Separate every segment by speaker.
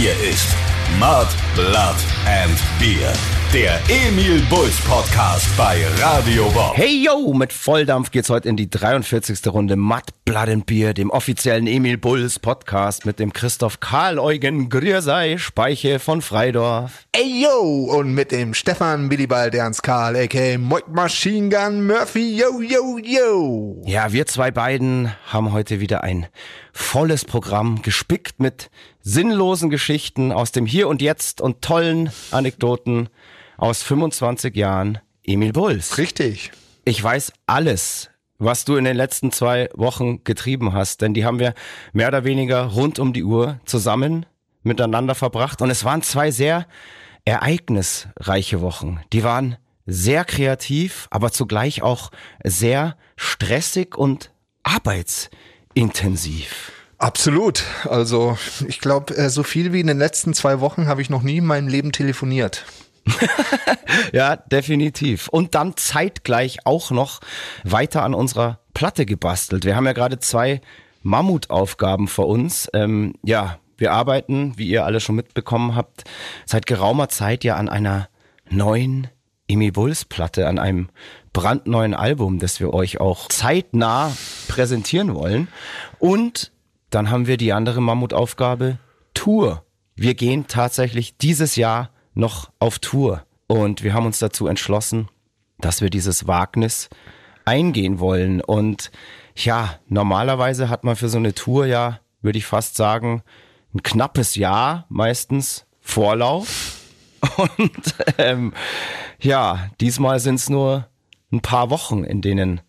Speaker 1: Hier ist Mud, Blood and Beer. Der Emil Bulls Podcast bei Radio Bob.
Speaker 2: Hey yo, mit Volldampf geht's heute in die 43. Runde Mud, Blood and Beer, dem offiziellen Emil Bulls Podcast mit dem Christoph Karl Eugen Griersei Speiche von Freidorf.
Speaker 3: Ey yo, und mit dem Stefan Willibald Ernst Karl, a.k.a. Moik Machine Gun Murphy, yo yo yo.
Speaker 2: Ja, wir zwei beiden haben heute wieder ein volles Programm, gespickt mit sinnlosen Geschichten aus dem Hier und Jetzt und tollen Anekdoten aus 25 Jahren Emil Bulls.
Speaker 3: Richtig.
Speaker 2: Ich weiß alles, was du in den letzten zwei Wochen getrieben hast, denn die haben wir mehr oder weniger rund um die Uhr zusammen miteinander verbracht und es waren zwei sehr ereignisreiche Wochen. Die waren sehr kreativ, aber zugleich auch sehr stressig und arbeitsintensiv.
Speaker 3: Absolut. Also ich glaube, so viel wie in den letzten zwei Wochen habe ich noch nie in meinem Leben telefoniert.
Speaker 2: ja, definitiv. Und dann zeitgleich auch noch weiter an unserer Platte gebastelt. Wir haben ja gerade zwei Mammutaufgaben vor uns. Ähm, ja, wir arbeiten, wie ihr alle schon mitbekommen habt, seit geraumer Zeit ja an einer neuen Emi Bulls Platte, an einem brandneuen Album, das wir euch auch zeitnah präsentieren wollen. Und dann haben wir die andere Mammutaufgabe, Tour. Wir gehen tatsächlich dieses Jahr noch auf Tour. Und wir haben uns dazu entschlossen, dass wir dieses Wagnis eingehen wollen. Und ja, normalerweise hat man für so eine Tour ja, würde ich fast sagen, ein knappes Jahr meistens Vorlauf. Und ähm, ja, diesmal sind es nur ein paar Wochen, in denen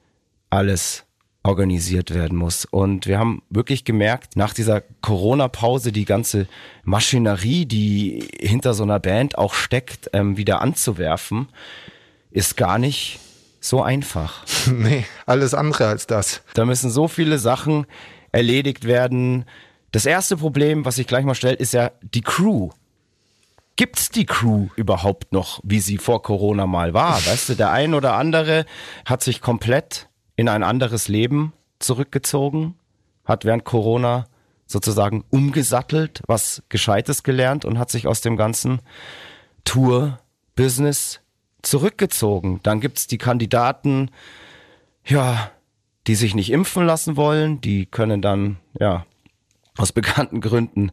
Speaker 2: alles organisiert werden muss. Und wir haben wirklich gemerkt, nach dieser Corona-Pause die ganze Maschinerie, die hinter so einer Band auch steckt, ähm, wieder anzuwerfen, ist gar nicht so einfach.
Speaker 3: Nee, alles andere als das.
Speaker 2: Da müssen so viele Sachen erledigt werden. Das erste Problem, was sich gleich mal stellt, ist ja die Crew. Gibt's die Crew überhaupt noch, wie sie vor Corona mal war? Weißt du, der ein oder andere hat sich komplett in ein anderes Leben zurückgezogen, hat während Corona sozusagen umgesattelt, was Gescheites gelernt und hat sich aus dem ganzen Tour-Business zurückgezogen. Dann gibt's die Kandidaten, ja, die sich nicht impfen lassen wollen, die können dann, ja, aus bekannten Gründen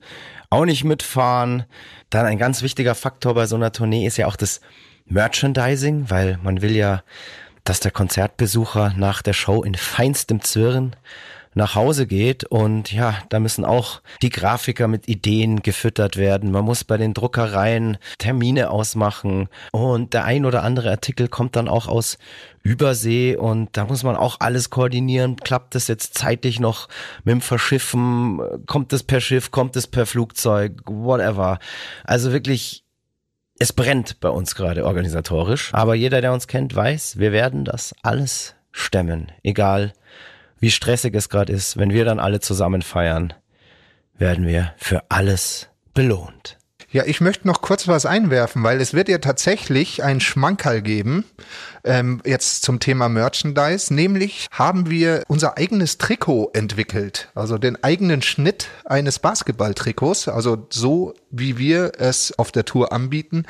Speaker 2: auch nicht mitfahren. Dann ein ganz wichtiger Faktor bei so einer Tournee ist ja auch das Merchandising, weil man will ja dass der Konzertbesucher nach der Show in feinstem Zwirren nach Hause geht und ja, da müssen auch die Grafiker mit Ideen gefüttert werden. Man muss bei den Druckereien Termine ausmachen und der ein oder andere Artikel kommt dann auch aus Übersee und da muss man auch alles koordinieren. Klappt das jetzt zeitlich noch mit dem Verschiffen? Kommt es per Schiff? Kommt es per Flugzeug? Whatever. Also wirklich es brennt bei uns gerade organisatorisch, aber jeder, der uns kennt, weiß, wir werden das alles stemmen, egal wie stressig es gerade ist. Wenn wir dann alle zusammen feiern, werden wir für alles belohnt.
Speaker 3: Ja, ich möchte noch kurz was einwerfen, weil es wird ja tatsächlich ein Schmankerl geben, ähm, jetzt zum Thema Merchandise. Nämlich haben wir unser eigenes Trikot entwickelt, also den eigenen Schnitt eines Basketballtrikots. Also so wie wir es auf der Tour anbieten,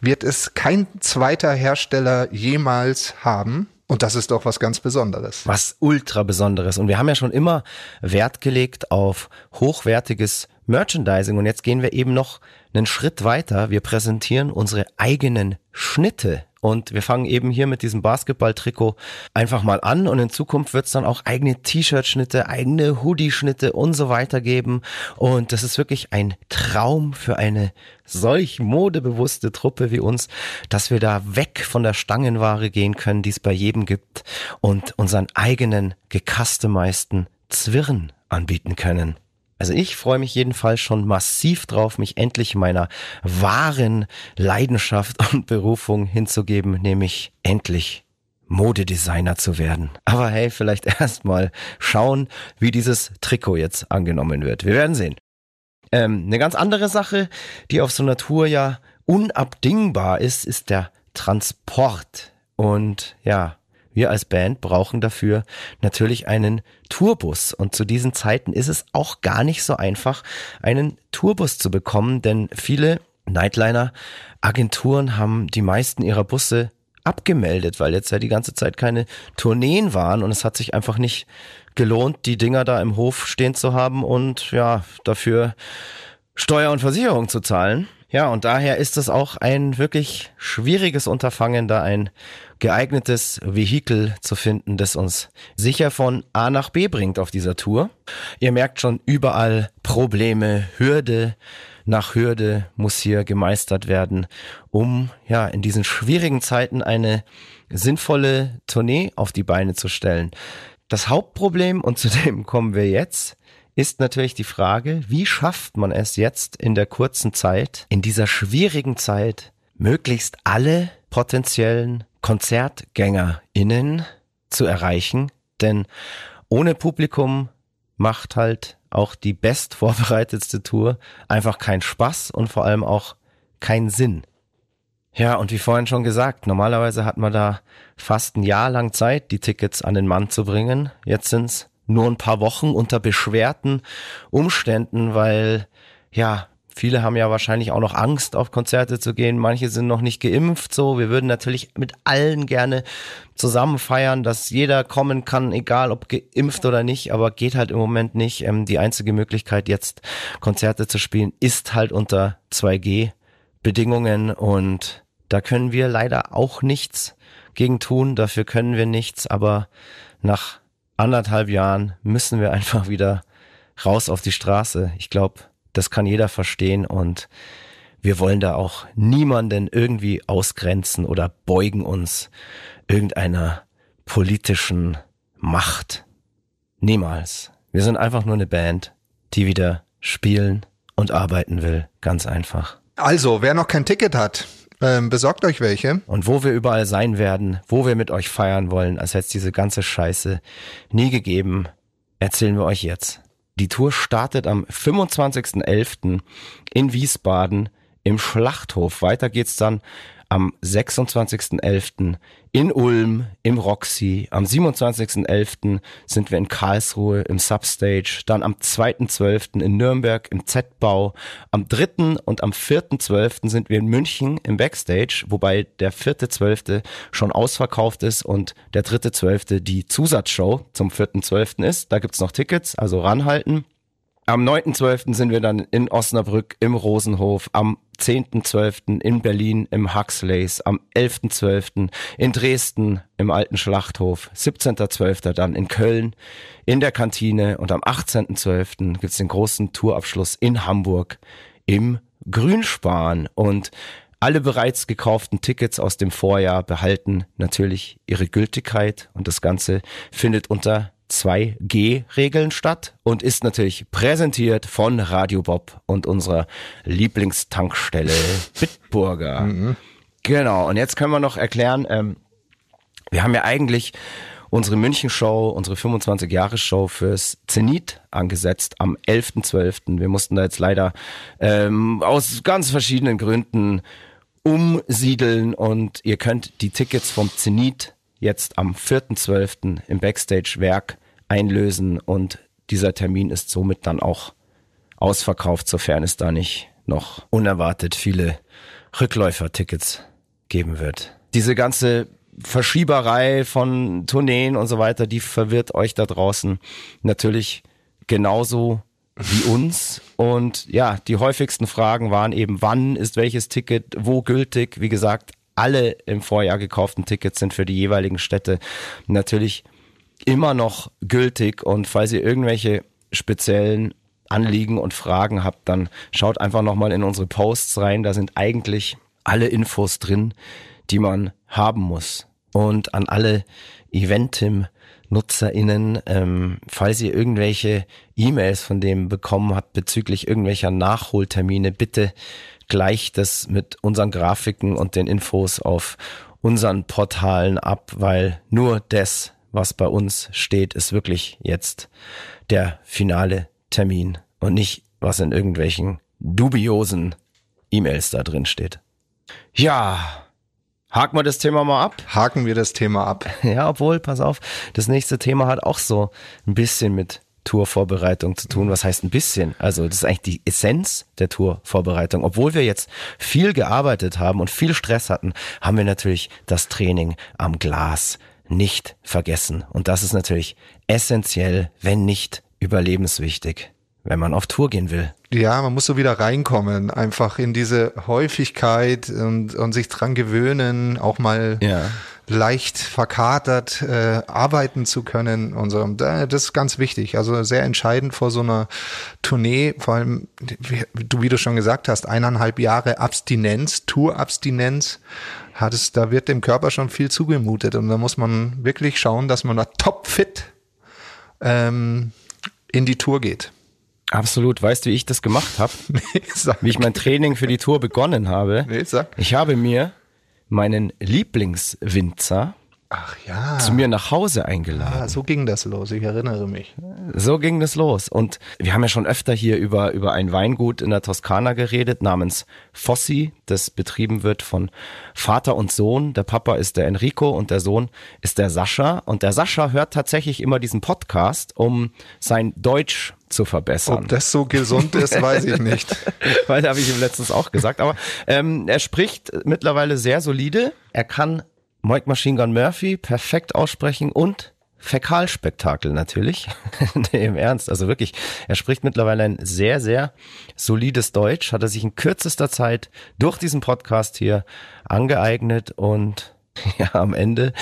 Speaker 3: wird es kein zweiter Hersteller jemals haben. Und das ist doch was ganz Besonderes.
Speaker 2: Was ultra Besonderes. Und wir haben ja schon immer Wert gelegt auf hochwertiges Merchandising. Und jetzt gehen wir eben noch einen Schritt weiter. Wir präsentieren unsere eigenen Schnitte. Und wir fangen eben hier mit diesem Basketball-Trikot einfach mal an. Und in Zukunft wird es dann auch eigene T-Shirt-Schnitte, eigene Hoodie-Schnitte und so weiter geben. Und das ist wirklich ein Traum für eine solch modebewusste Truppe wie uns, dass wir da weg von der Stangenware gehen können, die es bei jedem gibt und unseren eigenen gecustomizeden Zwirn anbieten können. Also ich freue mich jedenfalls schon massiv drauf, mich endlich meiner wahren Leidenschaft und Berufung hinzugeben, nämlich endlich Modedesigner zu werden. Aber hey, vielleicht erstmal schauen, wie dieses Trikot jetzt angenommen wird. Wir werden sehen. Ähm, eine ganz andere Sache, die auf so einer Tour ja unabdingbar ist, ist der Transport. Und ja, wir als Band brauchen dafür natürlich einen Tourbus. Und zu diesen Zeiten ist es auch gar nicht so einfach, einen Tourbus zu bekommen, denn viele Nightliner-Agenturen haben die meisten ihrer Busse abgemeldet, weil jetzt ja die ganze Zeit keine Tourneen waren und es hat sich einfach nicht gelohnt, die Dinger da im Hof stehen zu haben und ja, dafür Steuer und Versicherung zu zahlen. Ja, und daher ist es auch ein wirklich schwieriges Unterfangen, da ein geeignetes Vehikel zu finden, das uns sicher von A nach B bringt auf dieser Tour. Ihr merkt schon überall Probleme, Hürde nach Hürde muss hier gemeistert werden, um ja in diesen schwierigen Zeiten eine sinnvolle Tournee auf die Beine zu stellen. Das Hauptproblem, und zu dem kommen wir jetzt, ist natürlich die Frage, wie schafft man es jetzt in der kurzen Zeit, in dieser schwierigen Zeit, möglichst alle potenziellen KonzertgängerInnen zu erreichen? Denn ohne Publikum macht halt auch die best vorbereitetste Tour einfach keinen Spaß und vor allem auch keinen Sinn. Ja, und wie vorhin schon gesagt, normalerweise hat man da fast ein Jahr lang Zeit, die Tickets an den Mann zu bringen. Jetzt sind's nur ein paar Wochen unter beschwerten Umständen, weil ja, viele haben ja wahrscheinlich auch noch Angst, auf Konzerte zu gehen. Manche sind noch nicht geimpft. So, wir würden natürlich mit allen gerne zusammen feiern, dass jeder kommen kann, egal ob geimpft oder nicht, aber geht halt im Moment nicht. Ähm, die einzige Möglichkeit, jetzt Konzerte zu spielen, ist halt unter 2G Bedingungen und da können wir leider auch nichts gegen tun. Dafür können wir nichts, aber nach anderthalb Jahren müssen wir einfach wieder raus auf die Straße. Ich glaube, das kann jeder verstehen und wir wollen da auch niemanden irgendwie ausgrenzen oder beugen uns irgendeiner politischen Macht. Niemals. Wir sind einfach nur eine Band, die wieder spielen und arbeiten will. Ganz einfach.
Speaker 3: Also, wer noch kein Ticket hat, ähm, besorgt euch welche.
Speaker 2: Und wo wir überall sein werden, wo wir mit euch feiern wollen, als hätte es diese ganze Scheiße nie gegeben, erzählen wir euch jetzt. Die Tour startet am 25.11. in Wiesbaden im Schlachthof. Weiter geht's dann am 26.11. in Ulm im Roxy. Am 27.11. sind wir in Karlsruhe im Substage. Dann am 2.12. in Nürnberg im Z-Bau. Am 3. und am 4.12. sind wir in München im Backstage, wobei der 4.12. schon ausverkauft ist und der 3.12. die Zusatzshow zum 4.12. ist. Da gibt's noch Tickets, also ranhalten. Am 9.12. sind wir dann in Osnabrück im Rosenhof, am 10.12. in Berlin im Huxleys, am 11.12. in Dresden im alten Schlachthof, 17.12. dann in Köln in der Kantine und am 18.12. gibt's den großen Tourabschluss in Hamburg im Grünspan und alle bereits gekauften Tickets aus dem Vorjahr behalten natürlich ihre Gültigkeit und das Ganze findet unter 2G-Regeln statt und ist natürlich präsentiert von Radio Bob und unserer Lieblingstankstelle Bitburger. Mhm. Genau, und jetzt können wir noch erklären, ähm, wir haben ja eigentlich unsere München-Show, unsere 25-Jahre-Show fürs Zenit angesetzt am 11.12. Wir mussten da jetzt leider ähm, aus ganz verschiedenen Gründen umsiedeln und ihr könnt die Tickets vom Zenit jetzt am 4.12. im Backstage-Werk einlösen und dieser Termin ist somit dann auch ausverkauft, sofern es da nicht noch unerwartet viele Rückläufertickets geben wird. Diese ganze Verschieberei von Tourneen und so weiter, die verwirrt euch da draußen natürlich genauso wie uns. Und ja, die häufigsten Fragen waren eben, wann ist welches Ticket wo gültig? Wie gesagt, alle im Vorjahr gekauften Tickets sind für die jeweiligen Städte natürlich immer noch gültig. Und falls ihr irgendwelche speziellen Anliegen und Fragen habt, dann schaut einfach nochmal in unsere Posts rein. Da sind eigentlich alle Infos drin, die man haben muss. Und an alle Eventim NutzerInnen, ähm, falls ihr irgendwelche E-Mails von dem bekommen habt bezüglich irgendwelcher Nachholtermine, bitte gleich das mit unseren Grafiken und den Infos auf unseren Portalen ab, weil nur das, was bei uns steht, ist wirklich jetzt der finale Termin und nicht, was in irgendwelchen dubiosen E-Mails da drin steht. Ja, Haken wir das Thema mal ab.
Speaker 3: Haken wir das Thema ab.
Speaker 2: Ja, obwohl, pass auf, das nächste Thema hat auch so ein bisschen mit Tourvorbereitung zu tun. Was heißt ein bisschen? Also das ist eigentlich die Essenz der Tourvorbereitung. Obwohl wir jetzt viel gearbeitet haben und viel Stress hatten, haben wir natürlich das Training am Glas nicht vergessen. Und das ist natürlich essentiell, wenn nicht überlebenswichtig, wenn man auf Tour gehen will.
Speaker 3: Ja, man muss so wieder reinkommen, einfach in diese Häufigkeit und, und sich dran gewöhnen, auch mal
Speaker 2: Ja.
Speaker 3: leicht verkatert äh, arbeiten zu können und so. Da- Das ist ganz wichtig. Also sehr entscheidend vor so einer Tournee, vor allem, wie du, wie du schon gesagt hast, eineinhalb Jahre Abstinenz, Tourabstinenz, hat es, da wird dem Körper schon viel zugemutet und da muss man wirklich schauen, dass man da topfit ähm, in die Tour geht.
Speaker 2: Absolut. Weißt du, wie ich das gemacht habe?
Speaker 3: Nee,
Speaker 2: Wie ich mein Training für die Tour begonnen habe?
Speaker 3: nee, sag.
Speaker 2: Ich habe mir meinen Lieblingswinzer
Speaker 3: Ach ja.
Speaker 2: zu mir nach Hause eingeladen.
Speaker 3: Ah, so ging das los, ich erinnere mich.
Speaker 2: So ging das los. Und wir haben ja schon öfter hier über, über ein Weingut in der Toskana geredet, namens Fossi, das betrieben wird von Vater und Sohn. Der Papa ist der Enrico und der Sohn ist der Sascha. Und der Sascha hört tatsächlich immer diesen Podcast, um sein Deutsch zu verbessern.
Speaker 3: Ob das so gesund ist, weiß ich nicht.
Speaker 2: Weil habe ich ihm letztens auch gesagt. Aber ähm, er spricht mittlerweile sehr solide. Er kann Mike Machine Gun Murphy perfekt aussprechen und Fäkalspektakel natürlich. nee, im Ernst. Also wirklich, er spricht mittlerweile ein sehr, sehr solides Deutsch. Hat er sich in kürzester Zeit durch diesen Podcast hier angeeignet und ja, am Ende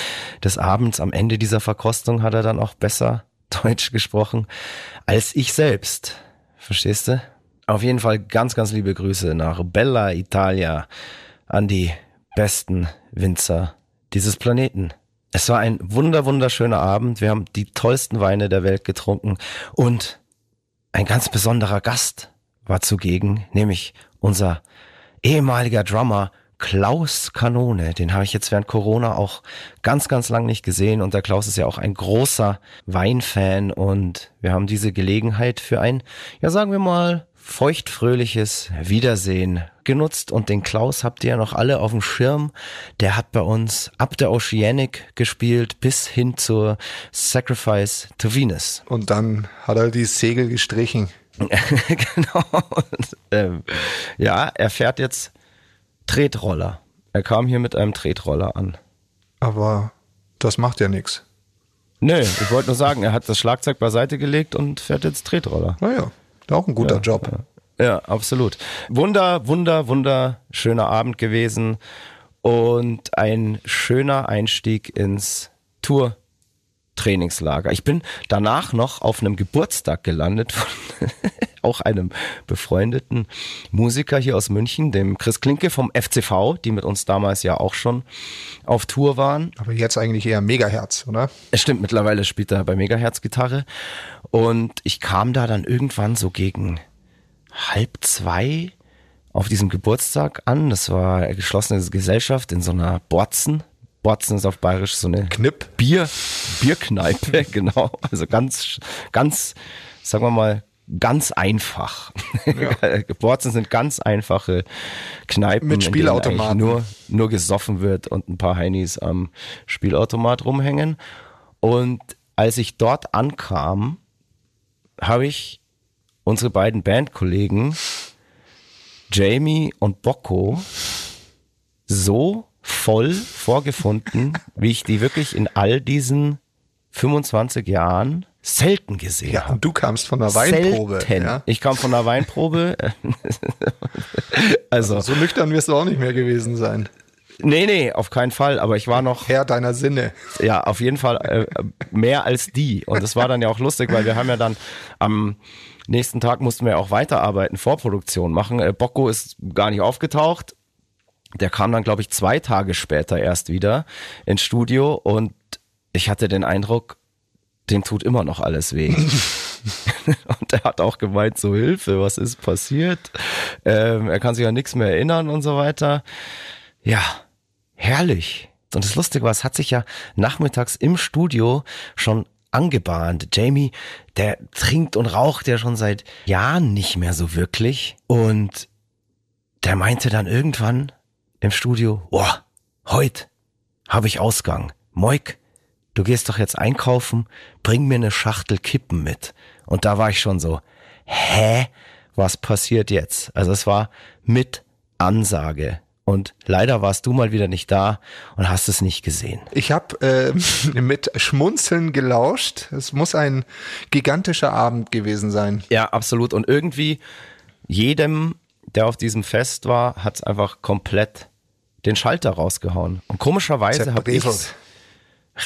Speaker 2: des Abends, am Ende dieser Verkostung hat er dann auch besser Deutsch gesprochen als ich selbst. Verstehst du? Auf jeden Fall ganz, ganz liebe Grüße nach Bella Italia an die besten Winzer dieses Planeten. Es war ein wunder, wunderschöner Abend. Wir haben die tollsten Weine der Welt getrunken und ein ganz besonderer Gast war zugegen, nämlich unser ehemaliger Drummer Klaus Kanone. Den habe ich jetzt während Corona auch ganz, ganz lang nicht gesehen und der Klaus ist ja auch ein großer Weinfan und wir haben diese Gelegenheit für ein, ja sagen wir mal, feuchtfröhliches Wiedersehen genutzt und den Klaus habt ihr ja noch alle auf dem Schirm. Der hat bei uns ab der Oceanic gespielt bis hin zur Sacrifice to Venus.
Speaker 3: Und dann hat er die Segel gestrichen.
Speaker 2: genau. Und, ähm, ja, er fährt jetzt Tretroller. Er kam hier mit einem Tretroller an.
Speaker 3: Aber das macht ja nichts.
Speaker 2: Nö, ich wollte nur sagen, er hat das Schlagzeug beiseite gelegt und fährt jetzt Tretroller.
Speaker 3: Naja, auch ein guter Job.
Speaker 2: Ja, absolut. Wunder, wunder, wunderschöner Abend gewesen und ein schöner Einstieg ins Tour-Trainingslager. Ich bin danach noch auf einem Geburtstag gelandet von auch einem befreundeten Musiker hier aus München, dem Chris Klinke vom FCV, die mit uns damals ja auch schon auf Tour waren.
Speaker 3: Aber jetzt eigentlich eher Megaherz, oder?
Speaker 2: Es stimmt, mittlerweile spielt er bei Megahertz Gitarre. Und ich kam da dann irgendwann so gegen halb zwei auf diesem Geburtstag an. Das war eine geschlossene Gesellschaft in so einer Borzen. Borzen ist auf Bayerisch so eine
Speaker 3: Knipp.
Speaker 2: Bier, Bierkneipe, genau. Also ganz, ganz, sagen wir mal, ganz einfach. Borzen sind ganz einfache Kneipen,
Speaker 3: Mit
Speaker 2: in denen eigentlich
Speaker 3: Spielautomaten.
Speaker 2: nur, nur gesoffen wird und ein paar Heinis am Spielautomat rumhängen. Und als ich dort ankam, habe ich unsere beiden Bandkollegen Jamie und Bocco so voll vorgefunden, wie ich die wirklich in all diesen 25 Jahren selten gesehen
Speaker 3: Ja,
Speaker 2: habe.
Speaker 3: und du kamst von der Weinprobe.
Speaker 2: Selten.
Speaker 3: Ja?
Speaker 2: Ich kam von einer Weinprobe. also,
Speaker 3: So nüchtern wirst du auch nicht mehr gewesen sein.
Speaker 2: Nee, nee, auf keinen Fall. Aber ich war noch
Speaker 3: Herr deiner Sinne.
Speaker 2: ja, auf jeden Fall äh, mehr als die. Und das war dann ja auch lustig, weil wir haben ja dann am nächsten Tag mussten wir auch weiterarbeiten, Vorproduktion machen. Äh, Bocco ist gar nicht aufgetaucht. Der kam dann, glaube ich, zwei Tage später erst wieder ins Studio und ich hatte den Eindruck, dem tut immer noch alles weh. und er hat auch gemeint, so Hilfe, was ist passiert? Ähm, er kann sich an nichts mehr erinnern und so weiter. Ja, herrlich. Und das Lustige war, es hat sich ja nachmittags im Studio schon angebahnt. Jamie, der trinkt und raucht ja schon seit Jahren nicht mehr so wirklich. Und der meinte dann irgendwann im Studio, boah, Heut habe ich Ausgang. Moik, du gehst doch jetzt einkaufen, bring mir eine Schachtel Kippen mit. Und da war ich schon so, hä? Was passiert jetzt? Also es war mit Ansage. Und leider warst du mal wieder nicht da und hast es nicht gesehen.
Speaker 3: Ich habe äh, mit Schmunzeln gelauscht. Es muss ein gigantischer Abend gewesen sein.
Speaker 2: Ja, absolut. Und irgendwie jedem, der auf diesem Fest war, hat es einfach komplett den Schalter rausgehauen. Und komischerweise habe ich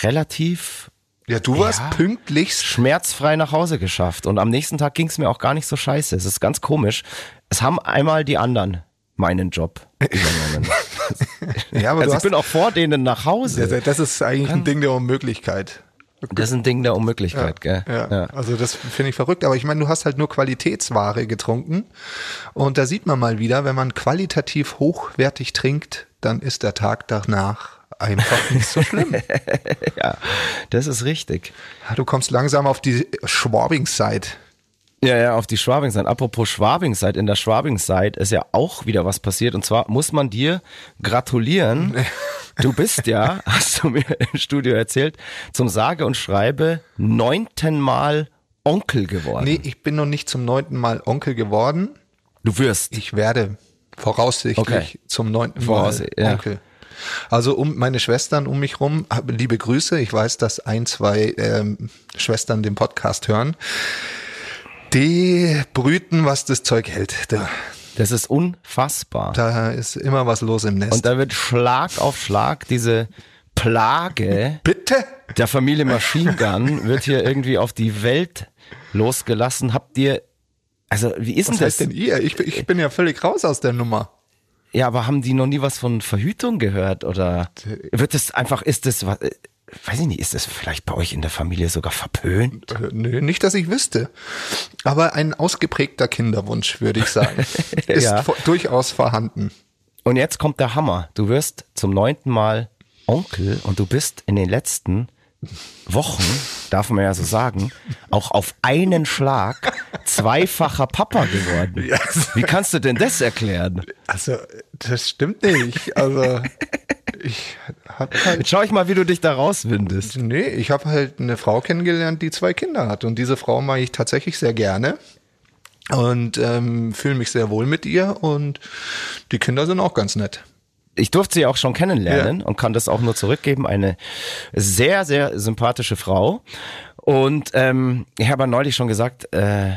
Speaker 2: relativ
Speaker 3: Ja, du warst
Speaker 2: Ja.
Speaker 3: pünktlichst.
Speaker 2: schmerzfrei nach Hause geschafft. Und am nächsten Tag ging es mir auch gar nicht so scheiße. Es ist ganz komisch. Es haben einmal die anderen meinen Job übernommen.
Speaker 3: Ja, aber
Speaker 2: also ich bin auch vor denen nach Hause.
Speaker 3: das, das ist eigentlich ein Ding der Unmöglichkeit.
Speaker 2: Das ist ein Ding der Unmöglichkeit, gell?
Speaker 3: Ja, also das finde ich verrückt. Aber ich meine, du hast halt nur Qualitätsware getrunken. Und da sieht man mal wieder, wenn man qualitativ hochwertig trinkt, dann ist der Tag danach einfach nicht so schlimm.
Speaker 2: ja, das ist richtig.
Speaker 3: Ja, Du kommst langsam auf die Schwabing-Side.
Speaker 2: Ja, ja, auf die Schwabing-Seite. Apropos Schwabing-Seite, in der Schwabing-Seite ist ja auch wieder was passiert. Und zwar muss man dir gratulieren. Du bist ja, hast du mir im Studio erzählt, zum sage und schreibe neunten Mal Onkel geworden.
Speaker 3: Nee, ich bin noch nicht zum neunten Mal Onkel geworden.
Speaker 2: Du wirst.
Speaker 3: Ich werde voraussichtlich
Speaker 2: Okay.
Speaker 3: zum neunten Mal
Speaker 2: ja.
Speaker 3: Onkel. Also um meine Schwestern um mich rum, liebe Grüße. Ich weiß, dass ein, zwei ähm, Schwestern den Podcast hören. Die brüten, was das Zeug hält. Da,
Speaker 2: Das ist unfassbar.
Speaker 3: da ist immer was los im Nest.
Speaker 2: Und da wird Schlag auf Schlag diese Plage
Speaker 3: Bitte?
Speaker 2: der Familie Machine Gun wird hier irgendwie auf die Welt losgelassen. Habt ihr, also wie ist
Speaker 3: Was
Speaker 2: denn das?
Speaker 3: denn ihr? Ich, bin- ich bin ja völlig raus aus der Nummer.
Speaker 2: Ja, aber haben die noch nie was von Verhütung gehört oder wird es einfach, ist das was, weiß ich nicht, ist das vielleicht bei euch in der Familie sogar verpönt?
Speaker 3: Äh, Nö, nicht, dass ich wüsste. Aber ein ausgeprägter Kinderwunsch, würde ich sagen, ist
Speaker 2: Ja.
Speaker 3: durchaus vorhanden.
Speaker 2: Und jetzt kommt der Hammer. Du wirst zum neunten Mal Onkel und du bist in den letzten Wochen, darf man ja so sagen, auch auf einen Schlag zweifacher Papa geworden. Wie kannst du denn das erklären?
Speaker 3: Also, das stimmt nicht. Also, ich hab halt,
Speaker 2: Jetzt schau ich mal, wie du dich da rauswindest.
Speaker 3: nee, ich habe halt eine Frau kennengelernt, die zwei Kinder hat. Und diese Frau mag ich tatsächlich sehr gerne. Und ähm, fühle mich sehr wohl mit ihr. Und die Kinder sind auch ganz nett.
Speaker 2: Ich durfte sie auch schon kennenlernen und kann das auch nur zurückgeben. Eine sehr, sehr sympathische Frau. Und ähm, ich habe ja neulich schon gesagt, äh,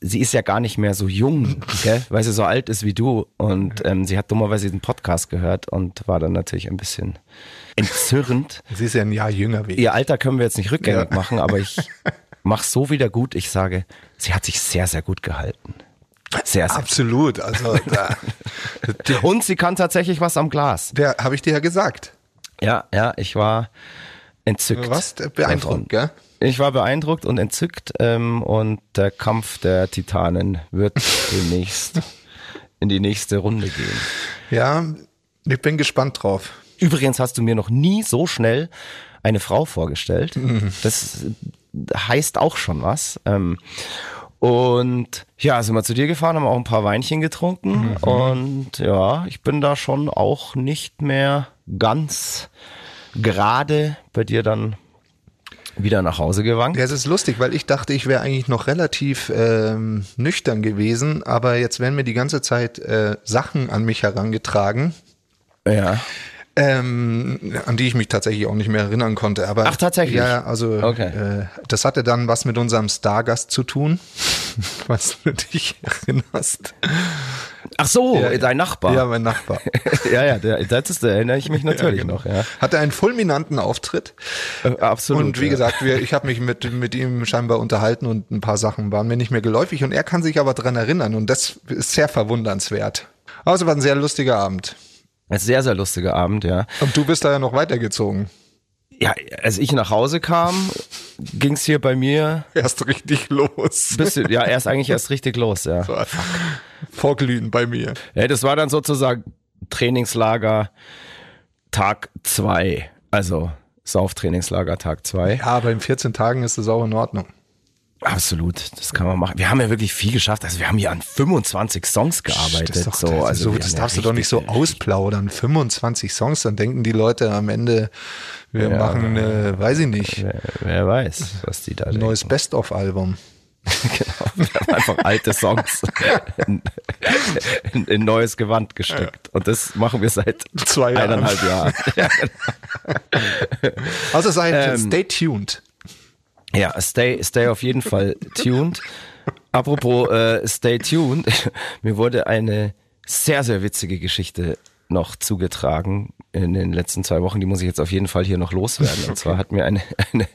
Speaker 2: sie ist ja gar nicht mehr so jung, gell? weil sie so alt ist wie du. Und ähm, sie hat dummerweise den Podcast gehört und war dann natürlich ein bisschen entzürnt.
Speaker 3: Sie ist ja ein Jahr jünger wie ich.
Speaker 2: Ihr Alter können wir jetzt nicht rückgängig
Speaker 3: Ja.
Speaker 2: machen, aber ich mach's so wieder gut. Ich sage, sie hat sich sehr, sehr gut gehalten. Sehr, sehr.
Speaker 3: Absolut. Also, da, der,
Speaker 2: Und sie kann tatsächlich was am Glas.
Speaker 3: der habe ich dir ja gesagt.
Speaker 2: Ja, ja, ich war entzückt.
Speaker 3: Was? Beeindruckend, gell?
Speaker 2: Ich war beeindruckt und entzückt ähm, und der Kampf der Titanen wird demnächst in die nächste Runde gehen.
Speaker 3: Ja, ich bin gespannt drauf.
Speaker 2: Übrigens hast du mir noch nie so schnell eine Frau vorgestellt. Das heißt auch schon was. Ähm, und ja, sind wir zu dir gefahren, haben auch ein paar Weinchen getrunken. Und ja, ich bin da schon auch nicht mehr ganz gerade bei dir dann wieder nach Hause gewankt.
Speaker 3: Ja, es ist lustig, weil ich dachte, ich wäre eigentlich noch relativ ähm, nüchtern gewesen, aber jetzt werden mir die ganze Zeit äh, Sachen an mich herangetragen,
Speaker 2: Ja.
Speaker 3: ähm, an die ich mich tatsächlich auch nicht mehr erinnern konnte. Aber
Speaker 2: Ach, tatsächlich?
Speaker 3: Ja, also
Speaker 2: Okay.
Speaker 3: äh, das hatte dann was mit unserem Stargast zu tun, was du dich erinnerst.
Speaker 2: Ach so,
Speaker 3: Ja,
Speaker 2: dein Nachbar.
Speaker 3: Ja, mein Nachbar.
Speaker 2: ja, ja, der, das ist, da erinnere ich mich natürlich
Speaker 3: genau.
Speaker 2: noch. Ja.
Speaker 3: Hatte einen fulminanten Auftritt.
Speaker 2: Äh, Absolut.
Speaker 3: Und wie
Speaker 2: ja.
Speaker 3: gesagt, wir, ich habe mich mit, mit ihm scheinbar unterhalten und ein paar Sachen waren mir nicht mehr geläufig und er kann sich aber dran erinnern und das ist sehr verwundernswert. Also war ein sehr lustiger Abend.
Speaker 2: Ein sehr, sehr lustiger Abend, ja.
Speaker 3: Und du bist da ja noch weitergezogen.
Speaker 2: Ja, als ich nach Hause kam, ging's hier bei mir
Speaker 3: Erst richtig los.
Speaker 2: bisschen, ja, erst eigentlich erst richtig los, ja.
Speaker 3: Vorglühen bei mir.
Speaker 2: ja. Das war dann sozusagen Trainingslager Tag zwei, Also Sauftrainingslager Tag zwei.
Speaker 3: Ja, aber in 14 Tagen ist es auch in Ordnung.
Speaker 2: Absolut, das kann man machen. Wir haben ja wirklich viel geschafft. Also wir haben hier an 25 Songs gearbeitet.
Speaker 3: Das, ist doch,
Speaker 2: so,
Speaker 3: das,
Speaker 2: also
Speaker 3: so, das
Speaker 2: haben ja
Speaker 3: darfst du doch nicht so ausplaudern. 25 Songs, dann denken die Leute am Ende, wir
Speaker 2: Ja,
Speaker 3: machen, äh, weiß ich nicht,
Speaker 2: Wer, wer weiß, was die da denken.
Speaker 3: neues Best-of-Album.
Speaker 2: Genau, wir haben einfach alte Songs in, in, in neues Gewand gesteckt. Und das machen wir seit
Speaker 3: Zwei Jahren.
Speaker 2: eineinhalb Jahren. Ja,
Speaker 3: Also seid,
Speaker 2: Ähm,
Speaker 3: stay tuned.
Speaker 2: Ja, stay, stay auf jeden Fall tuned. Apropos äh, stay tuned, mir wurde eine sehr, sehr witzige Geschichte noch zugetragen in den letzten zwei Wochen. Die muss ich jetzt auf jeden Fall hier noch loswerden. Und zwar hat mir eine, eine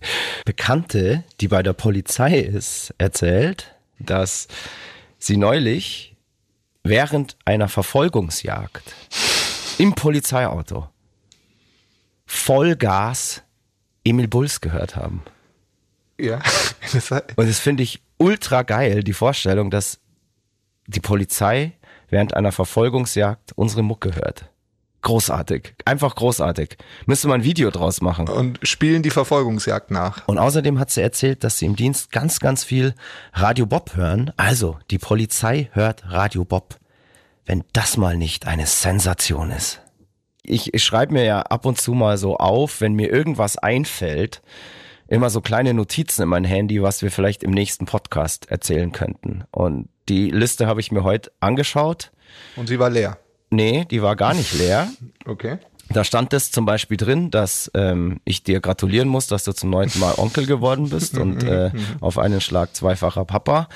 Speaker 2: Bekannte, die bei der Polizei ist, erzählt, dass sie neulich während einer Verfolgungsjagd im Polizeiauto Vollgas Emil Bulls gehört haben.
Speaker 3: Ja.
Speaker 2: Und das finde ich ultra geil, die Vorstellung, dass die Polizei während einer Verfolgungsjagd unsere Mucke hört. Großartig. Einfach großartig. Müsste man ein Video draus machen.
Speaker 3: und spielen die Verfolgungsjagd nach.
Speaker 2: Und außerdem hat sie erzählt, dass sie im Dienst ganz, ganz viel Radio Bob hören. Also, die Polizei hört Radio Bob. Wenn das mal nicht eine Sensation ist. Ich, ich schreibe mir ja ab und zu mal so auf, wenn mir irgendwas einfällt, immer so kleine Notizen in mein Handy, was wir vielleicht im nächsten Podcast erzählen könnten. Und die Liste habe ich mir heute angeschaut.
Speaker 3: Und sie war leer.
Speaker 2: Nee, die war gar nicht leer.
Speaker 3: Okay.
Speaker 2: Da stand es zum Beispiel drin, dass ähm, ich dir gratulieren muss, dass du zum neunten Mal Onkel geworden bist und äh, auf einen Schlag zweifacher Papa.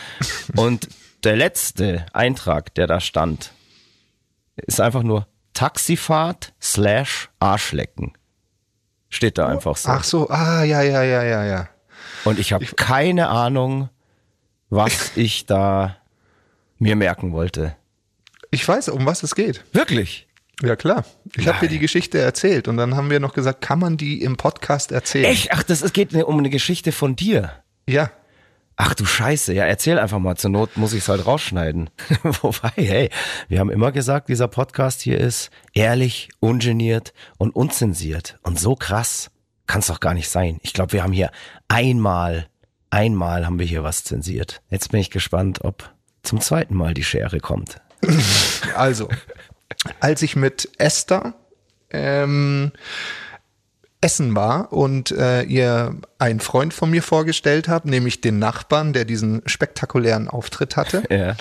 Speaker 2: Und der letzte Eintrag, der da stand, ist einfach nur Taxifahrt slash Arschlecken. Steht da einfach so.
Speaker 3: Ach so, ah, ja, ja, ja, ja, ja.
Speaker 2: Und ich habe keine Ahnung, was ich da mir merken wollte.
Speaker 3: Ich weiß, um was es geht.
Speaker 2: Wirklich?
Speaker 3: Ja, klar. Ich habe dir die Geschichte erzählt und dann haben wir noch gesagt, kann man die im Podcast erzählen?
Speaker 2: Echt? Ach, das ist, geht um eine Geschichte von dir.
Speaker 3: Ja.
Speaker 2: Ach du Scheiße, ja, erzähl einfach mal. Zur Not muss ich es halt rausschneiden. Wobei, hey, wir haben immer gesagt, dieser Podcast hier ist ehrlich, ungeniert und unzensiert. Und so krass kann es doch gar nicht sein. Ich glaube, wir haben hier einmal, einmal haben wir hier was zensiert. Jetzt bin ich gespannt, ob zum zweiten Mal die Schere kommt.
Speaker 3: Also, als ich mit Esther ähm, essen war und äh, ihr einen Freund von mir vorgestellt habe, nämlich den Nachbarn, der diesen spektakulären Auftritt hatte,
Speaker 2: Ja.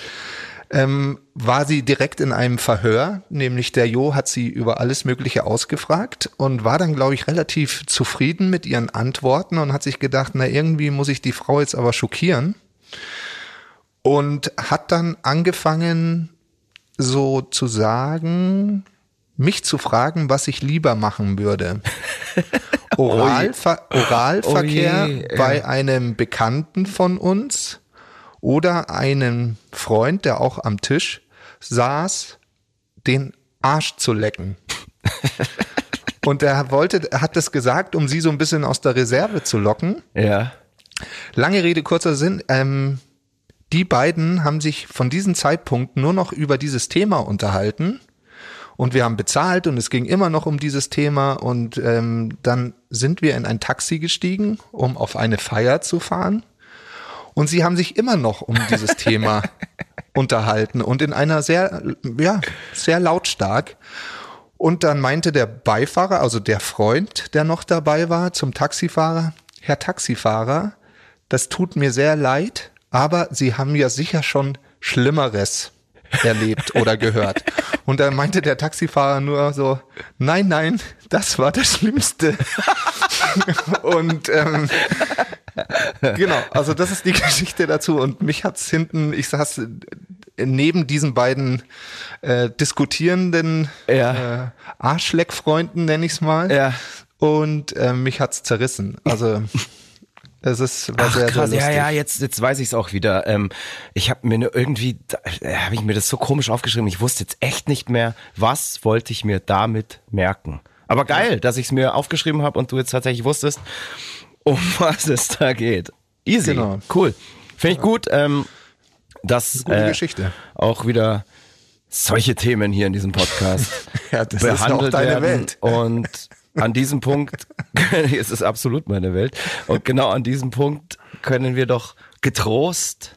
Speaker 3: ähm, war sie direkt in einem Verhör, nämlich der Jo hat sie über alles Mögliche ausgefragt und war dann, glaube ich, relativ zufrieden mit ihren Antworten und hat sich gedacht, na irgendwie muss ich die Frau jetzt aber schockieren und hat dann angefangen, so zu sagen, mich zu fragen, was ich lieber machen würde. Oralver Oralverkehr
Speaker 2: Oh je,
Speaker 3: bei einem Bekannten von uns oder einem Freund, der auch am Tisch saß, den Arsch zu lecken. Und er wollte, er hat das gesagt, um sie so ein bisschen aus der Reserve zu locken.
Speaker 2: Ja.
Speaker 3: Lange Rede, kurzer Sinn. Ähm, die beiden haben sich von diesem Zeitpunkt nur noch über dieses Thema unterhalten. Und wir haben bezahlt und es ging immer noch um dieses Thema. Und ähm, dann sind wir in ein Taxi gestiegen, um auf eine Feier zu fahren. Und sie haben sich immer noch um dieses Thema unterhalten und in einer sehr, ja, sehr lautstark. Und dann meinte der Beifahrer, also der Freund, der noch dabei war, zum Taxifahrer, Herr Taxifahrer, das tut mir sehr leid, aber Sie haben ja sicher schon Schlimmeres erlebt oder gehört. Und dann meinte der Taxifahrer nur so, nein, nein, das war das Schlimmste. Und ähm, genau, also das ist die Geschichte dazu. Und mich hat's hinten, ich saß neben diesen beiden äh, diskutierenden
Speaker 2: Ja.
Speaker 3: äh, Arschleckfreunden, nenne ich's mal.
Speaker 2: Ja.
Speaker 3: Und äh, mich hat's zerrissen. Also es ist war
Speaker 2: Ach
Speaker 3: sehr,
Speaker 2: krass,
Speaker 3: sehr
Speaker 2: ja, ja, jetzt, jetzt weiß ich es auch wieder. Ähm, ich habe mir nur irgendwie, äh, habe ich mir das so komisch aufgeschrieben. Ich wusste jetzt echt nicht mehr, was wollte ich mir damit merken. Aber geil, dass ich es mir aufgeschrieben habe und du jetzt tatsächlich wusstest, um was es da geht. Easy,
Speaker 3: Genau.
Speaker 2: cool. Finde ich gut, ähm, dass
Speaker 3: Gute
Speaker 2: äh,
Speaker 3: Geschichte.
Speaker 2: auch wieder solche Themen hier in diesem Podcast
Speaker 3: Ja, das ist ja auch
Speaker 2: behandelt
Speaker 3: deine
Speaker 2: werden.
Speaker 3: Welt.
Speaker 2: Und an diesem Punkt, es ist absolut meine Welt, und genau an diesem Punkt können wir doch getrost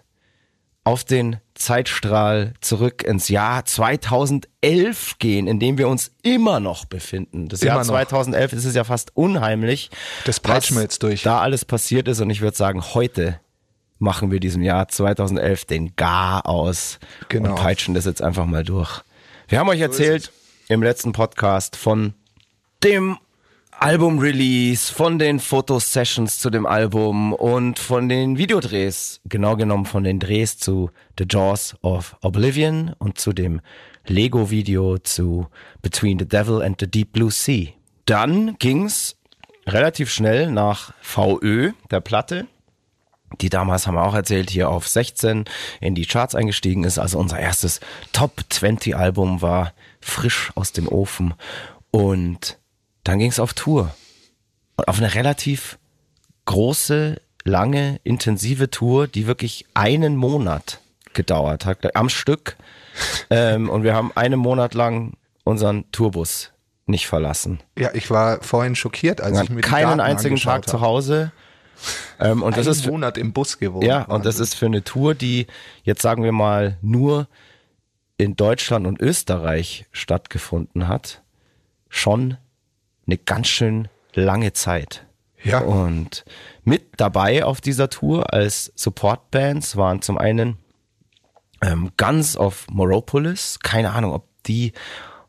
Speaker 2: auf den Zeitstrahl zurück ins Jahr 2011 gehen, in dem wir uns immer noch befinden. Das
Speaker 3: Immer
Speaker 2: Jahr
Speaker 3: noch.
Speaker 2: 2011 das ist ja fast unheimlich.
Speaker 3: Das peitschen wir jetzt durch.
Speaker 2: Da alles passiert ist und ich würde sagen, heute machen wir diesem Jahr 2011 den Gar aus
Speaker 3: Genau.
Speaker 2: und peitschen das jetzt einfach mal durch. Wir haben euch erzählt im letzten Podcast von dem Album-Release, von den Fotosessions zu dem Album und von den Videodrehs, genau genommen von den Drehs zu The Jaws of Oblivion und zu dem Lego-Video zu Between the Devil and the Deep Blue Sea. Dann ging's relativ schnell nach VÖ, der Platte, die damals, haben wir auch erzählt, hier auf 16 in die Charts eingestiegen ist. Also unser erstes Top 20 Album war frisch aus dem Ofen. Und dann ging es auf Tour. Und auf eine relativ große, lange, intensive Tour, die wirklich einen Monat gedauert hat, am Stück. ähm, und wir haben einen Monat lang unseren Tourbus nicht verlassen.
Speaker 3: Ja, ich war vorhin schockiert, als ich mir
Speaker 2: keinen einzigen Tag zu
Speaker 3: habe.
Speaker 2: Hause. Ähm, und das
Speaker 3: Einen
Speaker 2: ist für,
Speaker 3: Monat im Bus gewohnt.
Speaker 2: ja, und das ist für eine Tour, die jetzt sagen wir mal nur in Deutschland und Österreich stattgefunden hat, schon eine ganz schön lange Zeit.
Speaker 3: Ja.
Speaker 2: Und mit dabei auf dieser Tour als Supportbands waren zum einen ähm, Guns of Moropolis. Keine Ahnung, ob die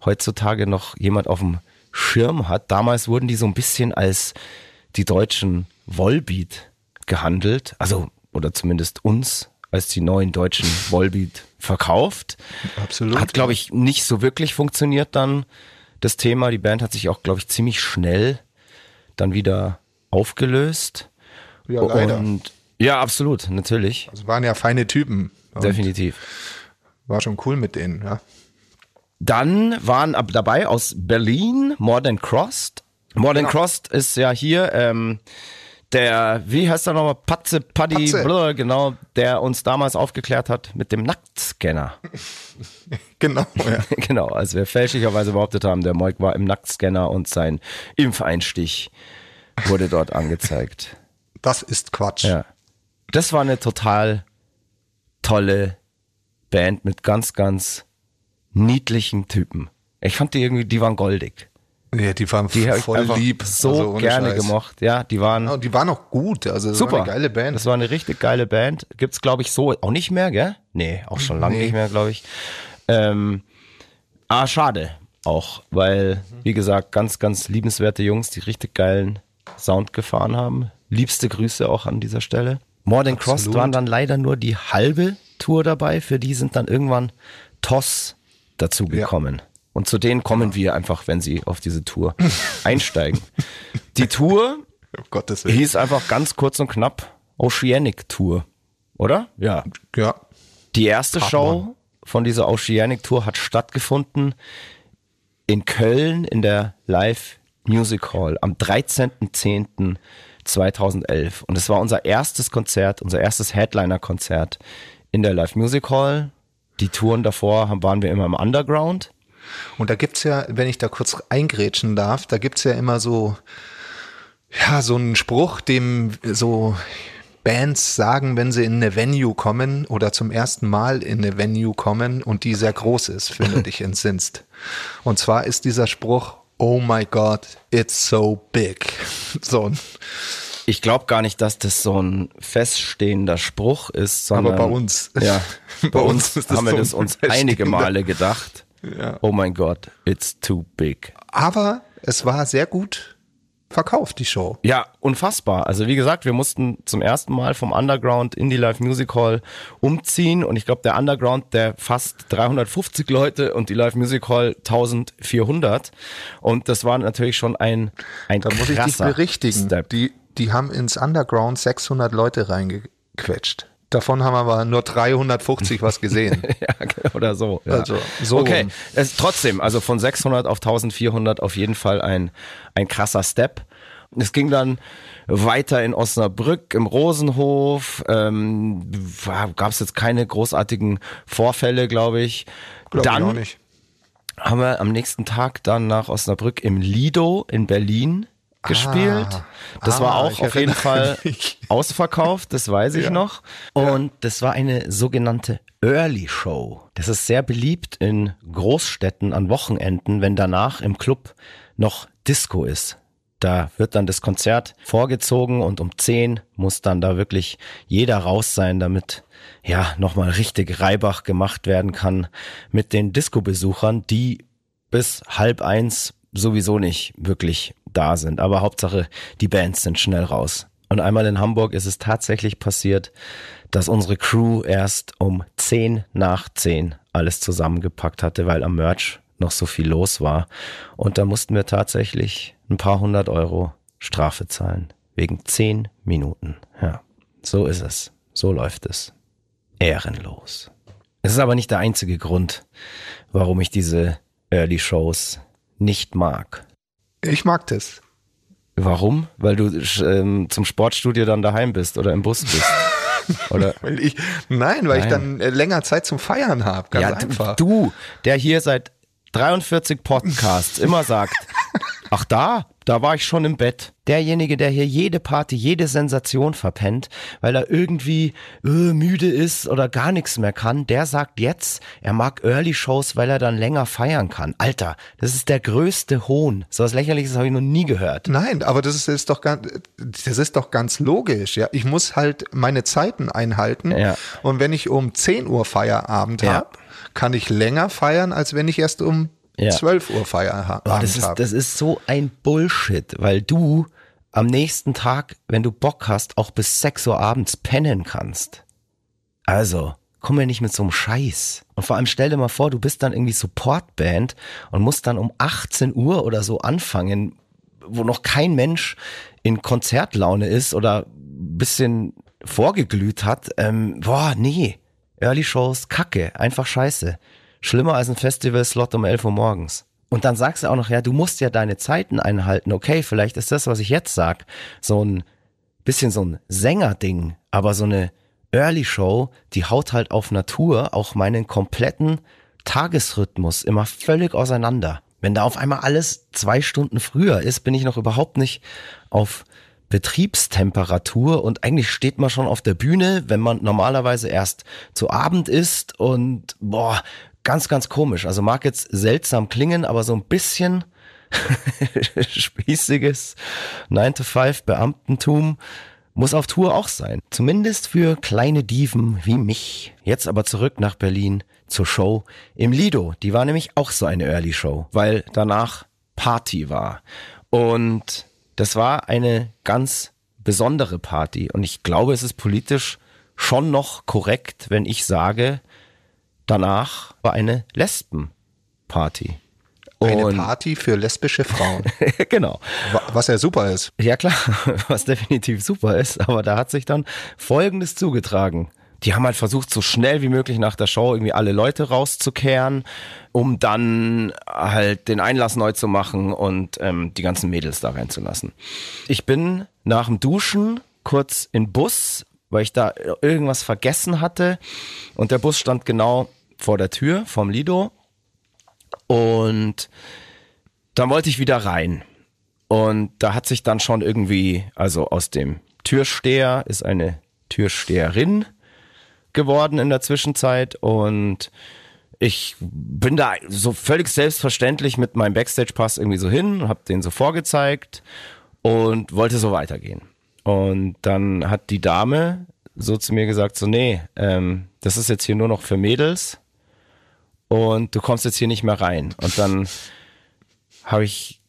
Speaker 2: heutzutage noch jemand auf dem Schirm hat. Damals wurden die so ein bisschen als die deutschen Volbeat gehandelt. Also, oder zumindest uns als die neuen deutschen Volbeat verkauft.
Speaker 3: Absolut.
Speaker 2: Hat, glaube ich, nicht so wirklich funktioniert dann das Thema. Die Band hat sich auch, glaube ich, ziemlich schnell dann wieder aufgelöst.
Speaker 3: Ja, leider.
Speaker 2: Und ja, absolut, natürlich.
Speaker 3: Also waren ja feine Typen.
Speaker 2: Definitiv.
Speaker 3: War schon cool mit denen, ja.
Speaker 2: Dann waren ab dabei aus Berlin More Than Crossed. More Than
Speaker 3: Genau.
Speaker 2: Crossed ist ja hier ähm, der, wie heißt er nochmal, Patze Paddy,
Speaker 3: Patze.
Speaker 2: Genau, der uns damals aufgeklärt hat mit dem Nacktscanner.
Speaker 3: Genau, ja.
Speaker 2: genau, als wir fälschlicherweise behauptet haben, der Moik war im Nacktscanner und sein Impfeinstich wurde dort angezeigt.
Speaker 3: Das ist Quatsch.
Speaker 2: Ja. Das war eine total tolle Band mit ganz, ganz niedlichen Typen. Ich fand die irgendwie, die waren goldig.
Speaker 3: Ja, die waren
Speaker 2: Die
Speaker 3: voll lieb.
Speaker 2: so
Speaker 3: also
Speaker 2: gerne
Speaker 3: Scheiß.
Speaker 2: gemocht. Ja, die waren
Speaker 3: Ja, und die waren auch gut. Also das
Speaker 2: super.
Speaker 3: war eine geile Band.
Speaker 2: Das war eine richtig geile Band. Gibt's glaube ich so auch nicht mehr, gell? Nee, auch schon lange
Speaker 3: Nee.
Speaker 2: nicht mehr, glaube ich. Ähm, ah, schade auch, weil wie gesagt, ganz ganz liebenswerte Jungs, die richtig geilen Sound gefahren haben. Liebste Grüße auch an dieser Stelle. More Than
Speaker 3: Absolut.
Speaker 2: waren dann leider nur die halbe Tour dabei. Für die sind dann irgendwann Toss dazugekommen. Und zu denen kommen wir einfach, wenn sie auf diese Tour einsteigen. Die Tour
Speaker 3: um
Speaker 2: hieß einfach ganz kurz und knapp Oceanic Tour, oder? Ja.
Speaker 3: Ja.
Speaker 2: Die erste
Speaker 3: Part
Speaker 2: Show von dieser Oceanic Tour hat stattgefunden in Köln in der Live Music Hall am 13.10.2011. Und es war unser erstes Konzert, unser erstes Headliner-Konzert in der Live Music Hall. Die Touren davor haben- waren wir immer im Underground.
Speaker 3: Und da gibt's ja, wenn ich da kurz eingrätschen darf, da gibt's ja immer so, ja, so einen Spruch, dem so Bands sagen, wenn sie in eine Venue kommen oder zum ersten Mal in eine Venue kommen und die sehr groß ist, wenn du dich entsinnst. Und zwar ist dieser Spruch, oh my God, it's so big. So, ein-
Speaker 2: Ich glaube gar nicht, dass das so ein feststehender Spruch ist, sondern
Speaker 3: bei uns.
Speaker 2: Ja, bei,
Speaker 3: Bei
Speaker 2: uns,
Speaker 3: uns ist das
Speaker 2: haben wir das uns einige Male gedacht.
Speaker 3: Ja.
Speaker 2: Oh mein Gott, it's too big.
Speaker 3: aber es war sehr gut verkauft, die Show.
Speaker 2: Ja, unfassbar. Also wie gesagt, wir mussten zum ersten Mal vom Underground in die Live Music Hall umziehen und ich glaube, der Underground, der fast 350 Leute und die Live Music Hall 1400 und das war natürlich schon ein ein
Speaker 3: Da muss ich dich berichtigen.
Speaker 2: Step.
Speaker 3: Die, die haben ins Underground 600 Leute reingequetscht. Davon haben aber nur 350 was gesehen.
Speaker 2: ja, oder so. Ja.
Speaker 3: Also, so
Speaker 2: okay, es, trotzdem, also von 600 auf 1400 auf jeden Fall ein, ein krasser Step. Es ging dann weiter in Osnabrück im Rosenhof. Ähm, Gab es jetzt keine großartigen Vorfälle, glaube ich.
Speaker 3: Glaub
Speaker 2: dann
Speaker 3: ich auch nicht.
Speaker 2: haben wir am nächsten Tag dann nach Osnabrück im Lido in Berlin gespielt. Das war
Speaker 3: Ah,
Speaker 2: auch
Speaker 3: ich
Speaker 2: auf jeden Fall
Speaker 3: mich.
Speaker 2: ausverkauft, das weiß ich
Speaker 3: Ja.
Speaker 2: noch. Und das war eine sogenannte Early Show. Das ist sehr beliebt in Großstädten an Wochenenden, wenn danach im Club noch Disco ist. Da wird dann das Konzert vorgezogen und um 10 muss dann da wirklich jeder raus sein, damit ja nochmal richtig Reibach gemacht werden kann mit den Disco-Besuchern, die bis halb eins sowieso nicht wirklich da sind. Aber Hauptsache, die Bands sind schnell raus. Und einmal in Hamburg ist es tatsächlich passiert, dass unsere Crew erst um 10 nach 10 alles zusammengepackt hatte, weil am Merch noch so viel los war. Und da mussten wir tatsächlich ein paar hundert Euro Strafe zahlen. Wegen 10 Minuten. Ja, so ist es. So läuft es. Ehrenlos. Es ist aber nicht der einzige Grund, warum ich diese Early Shows nicht mag.
Speaker 3: Ich mag das.
Speaker 2: Warum? Weil du ähm, zum Sportstudio dann daheim bist oder im Bus bist. Oder
Speaker 3: Weil ich, nein, weil ich
Speaker 2: Nein.
Speaker 3: dann äh, länger Zeit zum Feiern habe. Ganz
Speaker 2: ja,
Speaker 3: einfach.
Speaker 2: Du, der hier seit 43 Podcasts immer sagt, ach da, da war ich schon im Bett. Derjenige, der hier jede Party, jede Sensation verpennt, weil er irgendwie äh, müde ist oder gar nichts mehr kann, der sagt jetzt, er mag Early Shows, weil er dann länger feiern kann. Alter, das ist der größte Hohn. So was lächerliches habe ich noch nie gehört.
Speaker 3: Nein, aber das ist, ist doch ganz, das ist doch ganz logisch. Ja, ich muss halt meine Zeiten einhalten.
Speaker 2: Ja.
Speaker 3: Und wenn ich um 10 Uhr Feierabend
Speaker 2: Ja.
Speaker 3: habe, kann ich länger feiern, als wenn ich erst um
Speaker 2: Ja.
Speaker 3: 12 Uhr Feierabend
Speaker 2: Oh, das, ist,
Speaker 3: habe.
Speaker 2: das ist so ein Bullshit, weil du am nächsten Tag, wenn du Bock hast, auch bis 6 Uhr abends pennen kannst. Also, komm mir nicht mit so einem Scheiß. Und vor allem stell dir mal vor, du bist dann irgendwie Supportband und musst dann um 18 Uhr oder so anfangen, wo noch kein Mensch in Konzertlaune ist oder ein bisschen vorgeglüht hat. Ähm, boah, nee. Early Shows, Kacke, einfach scheiße. Schlimmer als ein Festival-Slot um 11 Uhr morgens. Und dann sagst du auch noch, ja, du musst ja deine Zeiten einhalten. Okay, vielleicht ist das, was ich jetzt sag, so ein bisschen so ein Sängerding, aber so eine Early Show, die haut halt auf Natur auch meinen kompletten Tagesrhythmus immer völlig auseinander. Wenn da auf einmal alles zwei Stunden früher ist, bin ich noch überhaupt nicht auf Betriebstemperatur und eigentlich steht man schon auf der Bühne, wenn man normalerweise erst zu Abend isst und boah, ganz, ganz komisch. Also mag jetzt seltsam klingen, aber so ein bisschen spießiges 9-to-5-Beamtentum muss auf Tour auch sein. Zumindest für kleine Dieven wie mich. Jetzt aber zurück nach Berlin zur Show im Lido. Die war nämlich auch so eine Early Show, weil danach Party war. Und das war eine ganz besondere Party. Und ich glaube, es ist politisch schon noch korrekt, wenn ich sage, danach war eine Lesbenparty.
Speaker 3: Eine Party für lesbische Frauen.
Speaker 2: genau.
Speaker 3: Wa- Was ja super ist.
Speaker 2: Ja klar, was definitiv super ist, aber da hat sich dann Folgendes zugetragen. Die haben halt versucht, so schnell wie möglich nach der Show irgendwie alle Leute rauszukehren, um dann halt den Einlass neu zu machen und ähm, die ganzen Mädels da reinzulassen. Ich bin nach dem Duschen kurz in Bus, weil ich da irgendwas vergessen hatte und der Bus stand genau vor der Tür vom Lido und dann wollte ich wieder rein. Und da hat sich dann schon irgendwie, also aus dem Türsteher ist eine Türsteherin geworden in der Zwischenzeit und ich bin da so völlig selbstverständlich mit meinem Backstage-Pass irgendwie so hin, hab den so vorgezeigt und wollte so weitergehen. Und dann hat die Dame so zu mir gesagt, so nee, ähm, das ist jetzt hier nur noch für Mädels und du kommst jetzt hier nicht mehr rein. Und dann habe ich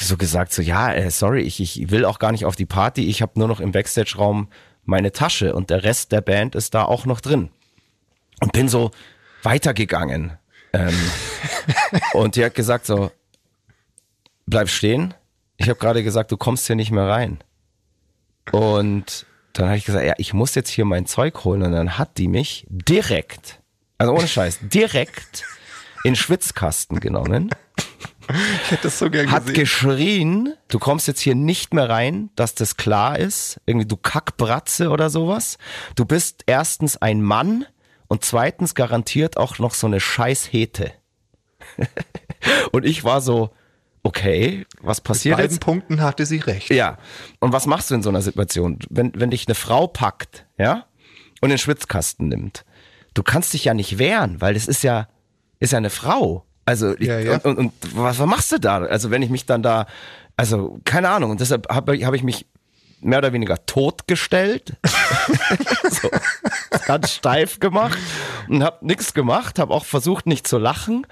Speaker 2: so gesagt, so ja, äh, sorry, ich, ich will auch gar nicht auf die Party, ich habe nur noch im Backstage-Raum meine Tasche und der Rest der Band ist da auch noch drin. Und bin so weitergegangen. Ähm, und die hat gesagt so, bleib stehen. Ich habe gerade gesagt, du kommst hier nicht mehr rein. Und dann habe ich gesagt, ja, ich muss jetzt hier mein Zeug holen. Und dann hat die mich direkt, also ohne Scheiß, direkt in Schwitzkasten genommen
Speaker 3: Ich hätte das so gern
Speaker 2: hat
Speaker 3: gesehen.
Speaker 2: geschrien, du kommst jetzt hier nicht mehr rein, dass das klar ist. Irgendwie du Kackbratze oder sowas. Du bist erstens ein Mann und zweitens garantiert auch noch so eine scheiß Hete. und ich war so, okay, was
Speaker 3: Mit
Speaker 2: passiert
Speaker 3: beiden
Speaker 2: jetzt?
Speaker 3: Punkten hatte sie recht.
Speaker 2: Ja. Und was machst du in so einer Situation? Wenn, wenn dich eine Frau packt, ja, und den Schwitzkasten nimmt, du kannst dich ja nicht wehren, weil das ist ja, ist ja eine Frau. Also,
Speaker 3: Ja, ja.
Speaker 2: Und, und, und was, was machst du da? Also, wenn ich mich dann da, also, keine Ahnung, und deshalb habe hab ich mich mehr oder weniger totgestellt, so, ganz steif gemacht und habe nichts gemacht, habe auch versucht nicht zu lachen.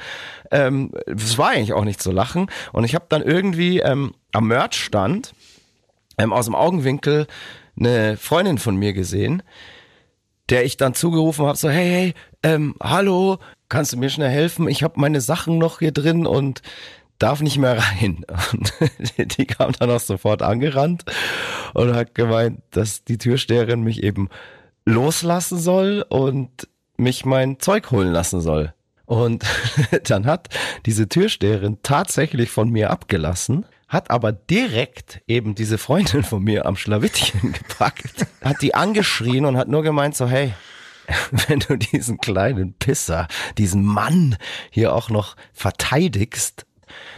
Speaker 2: Ähm, es war eigentlich auch nicht zu lachen und ich habe dann irgendwie ähm, am Merchstand ähm, aus dem Augenwinkel eine Freundin von mir gesehen, der ich dann zugerufen habe, so hey, hey, ähm, hallo, kannst du mir schnell helfen? Ich habe meine Sachen noch hier drin und darf nicht mehr rein. Und die kam dann auch sofort angerannt und hat gemeint, dass die Türsteherin mich eben loslassen soll und mich mein Zeug holen lassen soll. Und dann hat diese Türsteherin tatsächlich von mir abgelassen, hat aber direkt eben diese Freundin von mir am Schlawittchen gepackt, hat die angeschrien und hat nur gemeint so, hey, wenn du diesen kleinen Pisser, diesen Mann hier auch noch verteidigst,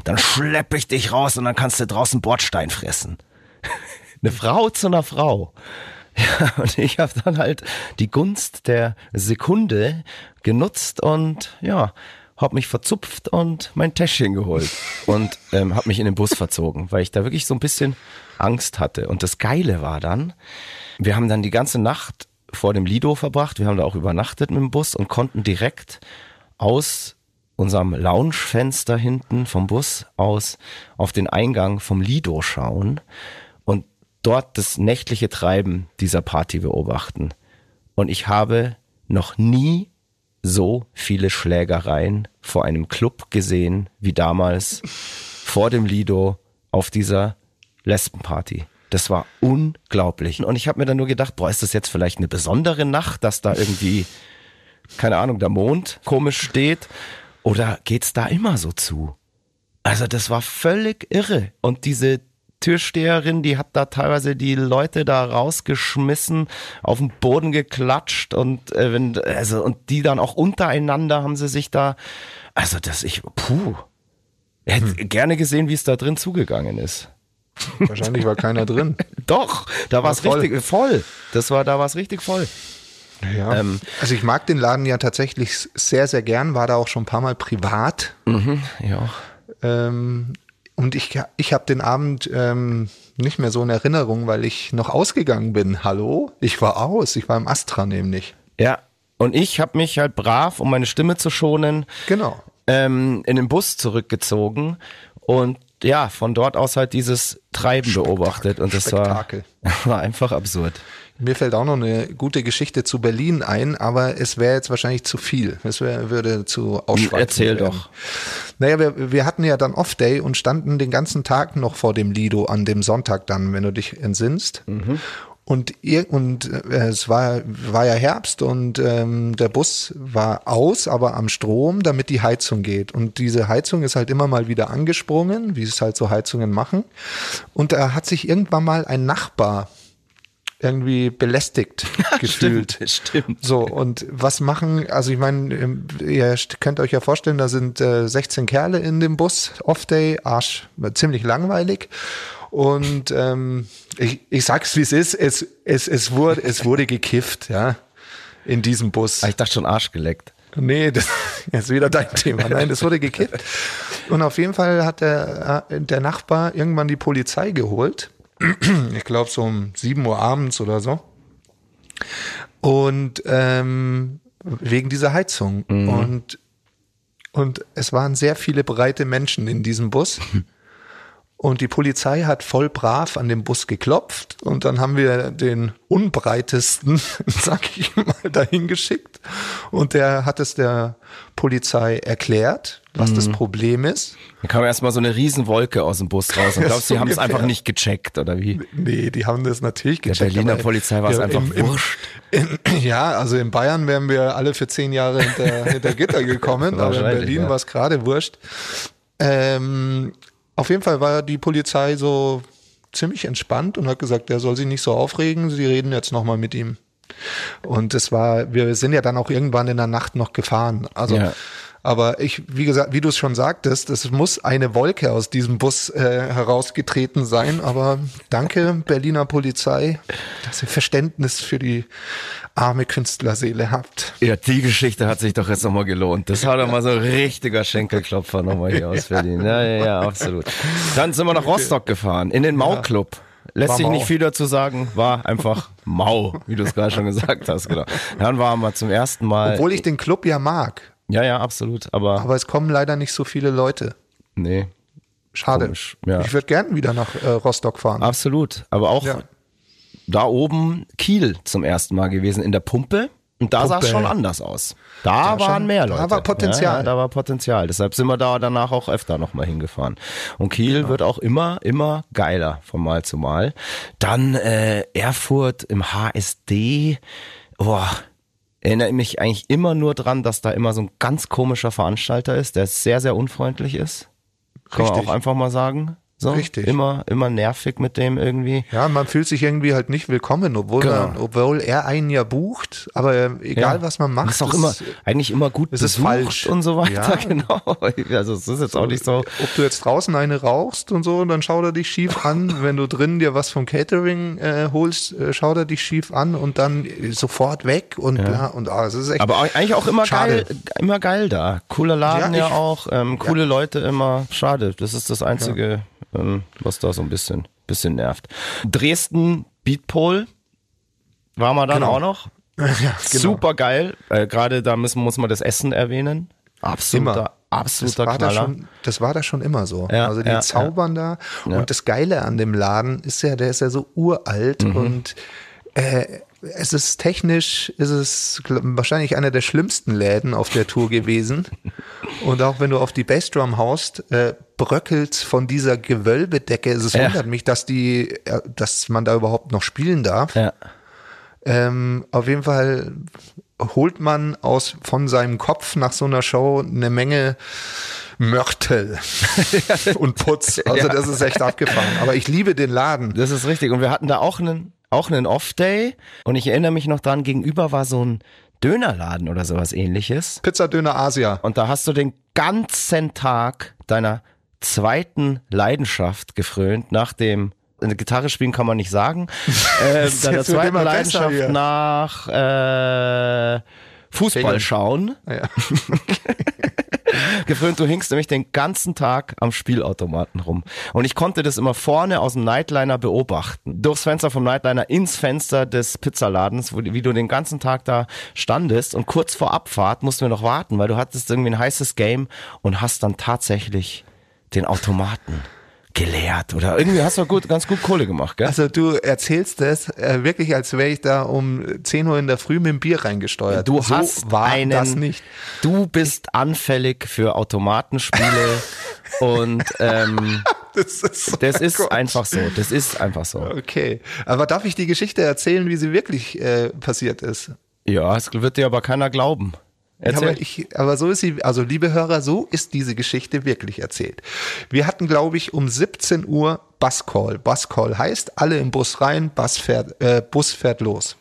Speaker 2: dann schlepp ich dich raus und dann kannst du draußen Bordstein fressen. Eine Frau zu einer Frau. Ja, und ich habe dann halt die Gunst der Sekunde genutzt und ja, habe mich verzupft und mein Täschchen geholt und ähm, habe mich in den Bus verzogen, weil ich da wirklich so ein bisschen Angst hatte. Und das Geile war dann, wir haben dann die ganze Nacht vor dem Lido verbracht, wir haben da auch übernachtet mit dem Bus und konnten direkt aus unserem Loungefenster hinten vom Bus aus auf den Eingang vom Lido schauen und dort das nächtliche Treiben dieser Party beobachten. Und ich habe noch nie so viele Schlägereien vor einem Club gesehen wie damals vor dem Lido auf dieser Lesbenparty. Das war unglaublich. Und ich habe mir dann nur gedacht, boah, ist das jetzt vielleicht eine besondere Nacht, dass da irgendwie, keine Ahnung, der Mond komisch steht? Oder geht's da immer so zu? Also das war völlig irre. Und diese Türsteherin, die hat da teilweise die Leute da rausgeschmissen, auf den Boden geklatscht und äh, wenn, also und die dann auch untereinander haben sie sich da, also das ich, puh, ich hätte gerne gesehen, wie es da drin zugegangen ist.
Speaker 3: Wahrscheinlich war keiner drin.
Speaker 2: Doch, da war es richtig voll. Das war, da war es richtig voll.
Speaker 3: Ja.
Speaker 2: Ähm,
Speaker 3: also ich mag den Laden ja tatsächlich sehr, sehr gern, war da auch schon ein paar Mal privat.
Speaker 2: Ja.
Speaker 3: Ähm, und ich, ich habe den Abend ähm, nicht mehr so in Erinnerung, weil ich noch ausgegangen bin. Hallo? Ich war aus, ich war im Astra nämlich.
Speaker 2: Ja. Und ich habe mich halt brav, um meine Stimme zu schonen,
Speaker 3: Genau.
Speaker 2: ähm, in den Bus zurückgezogen und ja, von dort aus halt dieses Treiben beobachtet und das war,
Speaker 3: Spektakel.
Speaker 2: war einfach absurd.
Speaker 3: Mir fällt auch noch eine gute Geschichte zu Berlin ein, aber es wäre jetzt wahrscheinlich zu viel. Es wär, würde zu ausschweifend
Speaker 2: Erzähl
Speaker 3: werden.
Speaker 2: doch.
Speaker 3: Naja, wir, wir hatten ja dann Off-Day und standen den ganzen Tag noch vor dem Lido an dem Sonntag dann, wenn du dich entsinnst. Und, ihr, und äh, es war, war ja Herbst und ähm, der Bus war aus, aber am Strom, damit die Heizung geht. Und diese Heizung ist halt immer mal wieder angesprungen, wie es halt so Heizungen machen. Und da hat sich irgendwann mal ein Nachbar irgendwie belästigt gefühlt.
Speaker 2: Stimmt, stimmt.
Speaker 3: So, und was machen, also ich meine, ähm, ihr könnt euch ja vorstellen, da sind äh, 16 Kerle in dem Bus, Off-Day, Arsch, ziemlich langweilig. Und ähm, ich, ich sag's wie es ist, es, es, es, wurde, es wurde gekifft, ja, in diesem Bus.
Speaker 2: Ah, Ich dachte schon Arsch geleckt.
Speaker 3: Nee, das ist wieder dein Thema. Nein, das wurde gekippt. Und auf jeden Fall hat der, äh, der Nachbar irgendwann die Polizei geholt. Ich glaube so um 7 Uhr abends oder so. Und ähm, wegen dieser Heizung. Und, und es waren sehr viele breite Menschen in diesem Bus. Und die Polizei hat voll brav an dem Bus geklopft und dann haben wir den unbreitesten, sag ich mal, dahin geschickt. Und der hat es der Polizei erklärt, was das Problem ist.
Speaker 2: Da kam erstmal so eine Riesenwolke aus dem Bus raus. Und glaubst du,
Speaker 3: So
Speaker 2: die haben es einfach nicht gecheckt, oder wie?
Speaker 3: Nee, die haben das natürlich
Speaker 2: Der
Speaker 3: gecheckt.
Speaker 2: Berliner
Speaker 3: aber-
Speaker 2: Polizei war es einfach
Speaker 3: im- im-
Speaker 2: wurscht.
Speaker 3: In, ja, also in Bayern wären wir alle für zehn Jahre hinter, hinter Gitter gekommen, aber in Berlin
Speaker 2: ja.
Speaker 3: war es gerade wurscht. Ähm, auf jeden Fall war die Polizei so ziemlich entspannt und hat gesagt, der soll sich nicht so aufregen, sie reden jetzt nochmal mit ihm. Und es war, wir sind ja dann auch irgendwann in der Nacht noch gefahren. Also
Speaker 2: Ja.
Speaker 3: Aber ich, wie gesagt, wie du es schon sagtest, es muss eine Wolke aus diesem Bus äh, herausgetreten sein. Aber danke, Berliner Polizei, dass ihr Verständnis für die arme Künstlerseele habt.
Speaker 2: Ja, die Geschichte hat sich doch jetzt nochmal gelohnt. Das war doch mal so ein richtiger Schenkelklopfer nochmal hier aus Berlin. Ja, ja, ja, absolut. Dann sind wir nach Rostock gefahren, in den Mau-Club. Lässt
Speaker 3: War
Speaker 2: sich
Speaker 3: mau.
Speaker 2: nicht viel dazu sagen, war einfach mau, wie du es gerade schon gesagt hast, genau. Dann waren wir zum ersten Mal.
Speaker 3: Obwohl ich den Club ja mag.
Speaker 2: Ja, ja, absolut, aber,
Speaker 3: Aber es kommen leider nicht so viele Leute.
Speaker 2: nee,
Speaker 3: Schade.
Speaker 2: Komisch, ja.
Speaker 3: Ich würde gern wieder nach äh, Rostock fahren.
Speaker 2: absolut. Aber auch
Speaker 3: Ja.
Speaker 2: da oben Kiel zum ersten Mal gewesen in der Pumpe. Und da sah es schon anders aus. Da,
Speaker 3: Da
Speaker 2: waren
Speaker 3: schon-
Speaker 2: mehr
Speaker 3: da
Speaker 2: Leute.
Speaker 3: war Potenzial.
Speaker 2: Ja, da war Potenzial. Deshalb sind wir da danach auch öfter nochmal hingefahren. Und Kiel
Speaker 3: Genau.
Speaker 2: wird auch immer, immer geiler von Mal zu Mal. Dann äh, Erfurt im HSD. Boah, erinnere mich eigentlich immer nur dran, dass da immer so ein ganz komischer Veranstalter ist, der sehr, sehr unfreundlich ist. Kann man
Speaker 3: Richtig.
Speaker 2: auch einfach mal sagen. So,
Speaker 3: Richtig.
Speaker 2: Immer, immer nervig mit dem irgendwie.
Speaker 3: Ja, man fühlt sich irgendwie halt nicht willkommen, obwohl,
Speaker 2: Genau.
Speaker 3: man, obwohl er einen ja bucht. Aber egal,
Speaker 2: Ja.
Speaker 3: was man macht.
Speaker 2: Ist auch immer, eigentlich immer gut
Speaker 3: es ist falsch.
Speaker 2: und so weiter,
Speaker 3: Ja.
Speaker 2: genau. Also es ist jetzt auch nicht so.
Speaker 3: Ob du jetzt draußen eine rauchst und so, dann schaut er dich schief an. Wenn du drin dir was vom Catering äh, holst, äh, schaut er dich schief an und dann äh, sofort weg und bla und ah, es ist echt.
Speaker 2: Aber eigentlich auch immer
Speaker 3: Schade.
Speaker 2: geil, immer geil da. Cooler Laden
Speaker 3: Ja,
Speaker 2: ja,
Speaker 3: ich-
Speaker 2: auch, ähm, coole Leute immer. Schade, das ist das Einzige, was da so ein bisschen, bisschen nervt. Dresden Beatpole war man dann
Speaker 3: Genau.
Speaker 2: auch noch.
Speaker 3: ja, genau.
Speaker 2: Super geil. Äh, Gerade da müssen, muss man das Essen erwähnen. Absoluter,
Speaker 3: Immer. Das
Speaker 2: absoluter
Speaker 3: war, da
Speaker 2: Knaller.
Speaker 3: schon, das war da schon immer so.
Speaker 2: Ja,
Speaker 3: also die
Speaker 2: ja,
Speaker 3: zaubern da. Und das Geile an dem Laden ist ja, der ist ja so uralt
Speaker 2: Mhm.
Speaker 3: und äh, es ist technisch, ist es wahrscheinlich einer der schlimmsten Läden auf der Tour gewesen. Und auch wenn du auf die Bassdrum haust, äh, bröckelt von dieser Gewölbedecke. Es
Speaker 2: Ja.
Speaker 3: wundert mich, dass die, äh, dass man da überhaupt noch spielen darf.
Speaker 2: Ja.
Speaker 3: Ähm, auf jeden Fall holt man aus von seinem Kopf nach so einer Show eine Menge Mörtel und Putz. Also
Speaker 2: Ja.
Speaker 3: das ist echt abgefahren. Aber ich liebe den Laden.
Speaker 2: Das ist richtig. Und wir hatten da auch einen, auch einen Off-Day. Und ich erinnere mich noch dran, gegenüber war so ein Dönerladen oder sowas ähnliches.
Speaker 3: Pizzadöner Asia.
Speaker 2: Und da hast du den ganzen Tag deiner zweiten Leidenschaft gefrönt, nach dem eine Gitarre spielen kann man nicht sagen. Äh, deiner zweiten Leidenschaft nach äh, Fußball schauen.
Speaker 3: Ja.
Speaker 2: Gefrönt, du hingst nämlich den ganzen Tag am Spielautomaten rum. Und ich konnte das immer vorne aus dem Nightliner beobachten. Durchs Fenster vom Nightliner ins Fenster des Pizzaladens, wo, wie du den ganzen Tag da standest. Und kurz vor Abfahrt mussten wir noch warten, weil du hattest irgendwie ein heißes Game und hast dann tatsächlich den Automaten geleert. Oder irgendwie hast du gut, ganz gut Kohle gemacht, gell?
Speaker 3: Also du erzählst das äh, wirklich, als wäre ich da um 10 Uhr in der Früh mit dem Bier reingesteuert.
Speaker 2: Du
Speaker 3: so
Speaker 2: hast
Speaker 3: war
Speaker 2: einen,
Speaker 3: das nicht.
Speaker 2: du bist anfällig für Automatenspiele und ähm,
Speaker 3: Das ist, so
Speaker 2: Das ist einfach so. Das ist einfach so.
Speaker 3: Okay. Aber darf ich die Geschichte erzählen, wie sie wirklich äh, passiert ist?
Speaker 2: Ja, es wird dir aber keiner glauben. Erzähl.
Speaker 3: aber, ich, aber so ist sie, also liebe Hörer, so ist diese Geschichte wirklich erzählt. Wir hatten, glaube ich, um 17 Uhr Buscall. Buscall heißt, alle im Bus rein, Bus fährt, äh, Bus fährt los.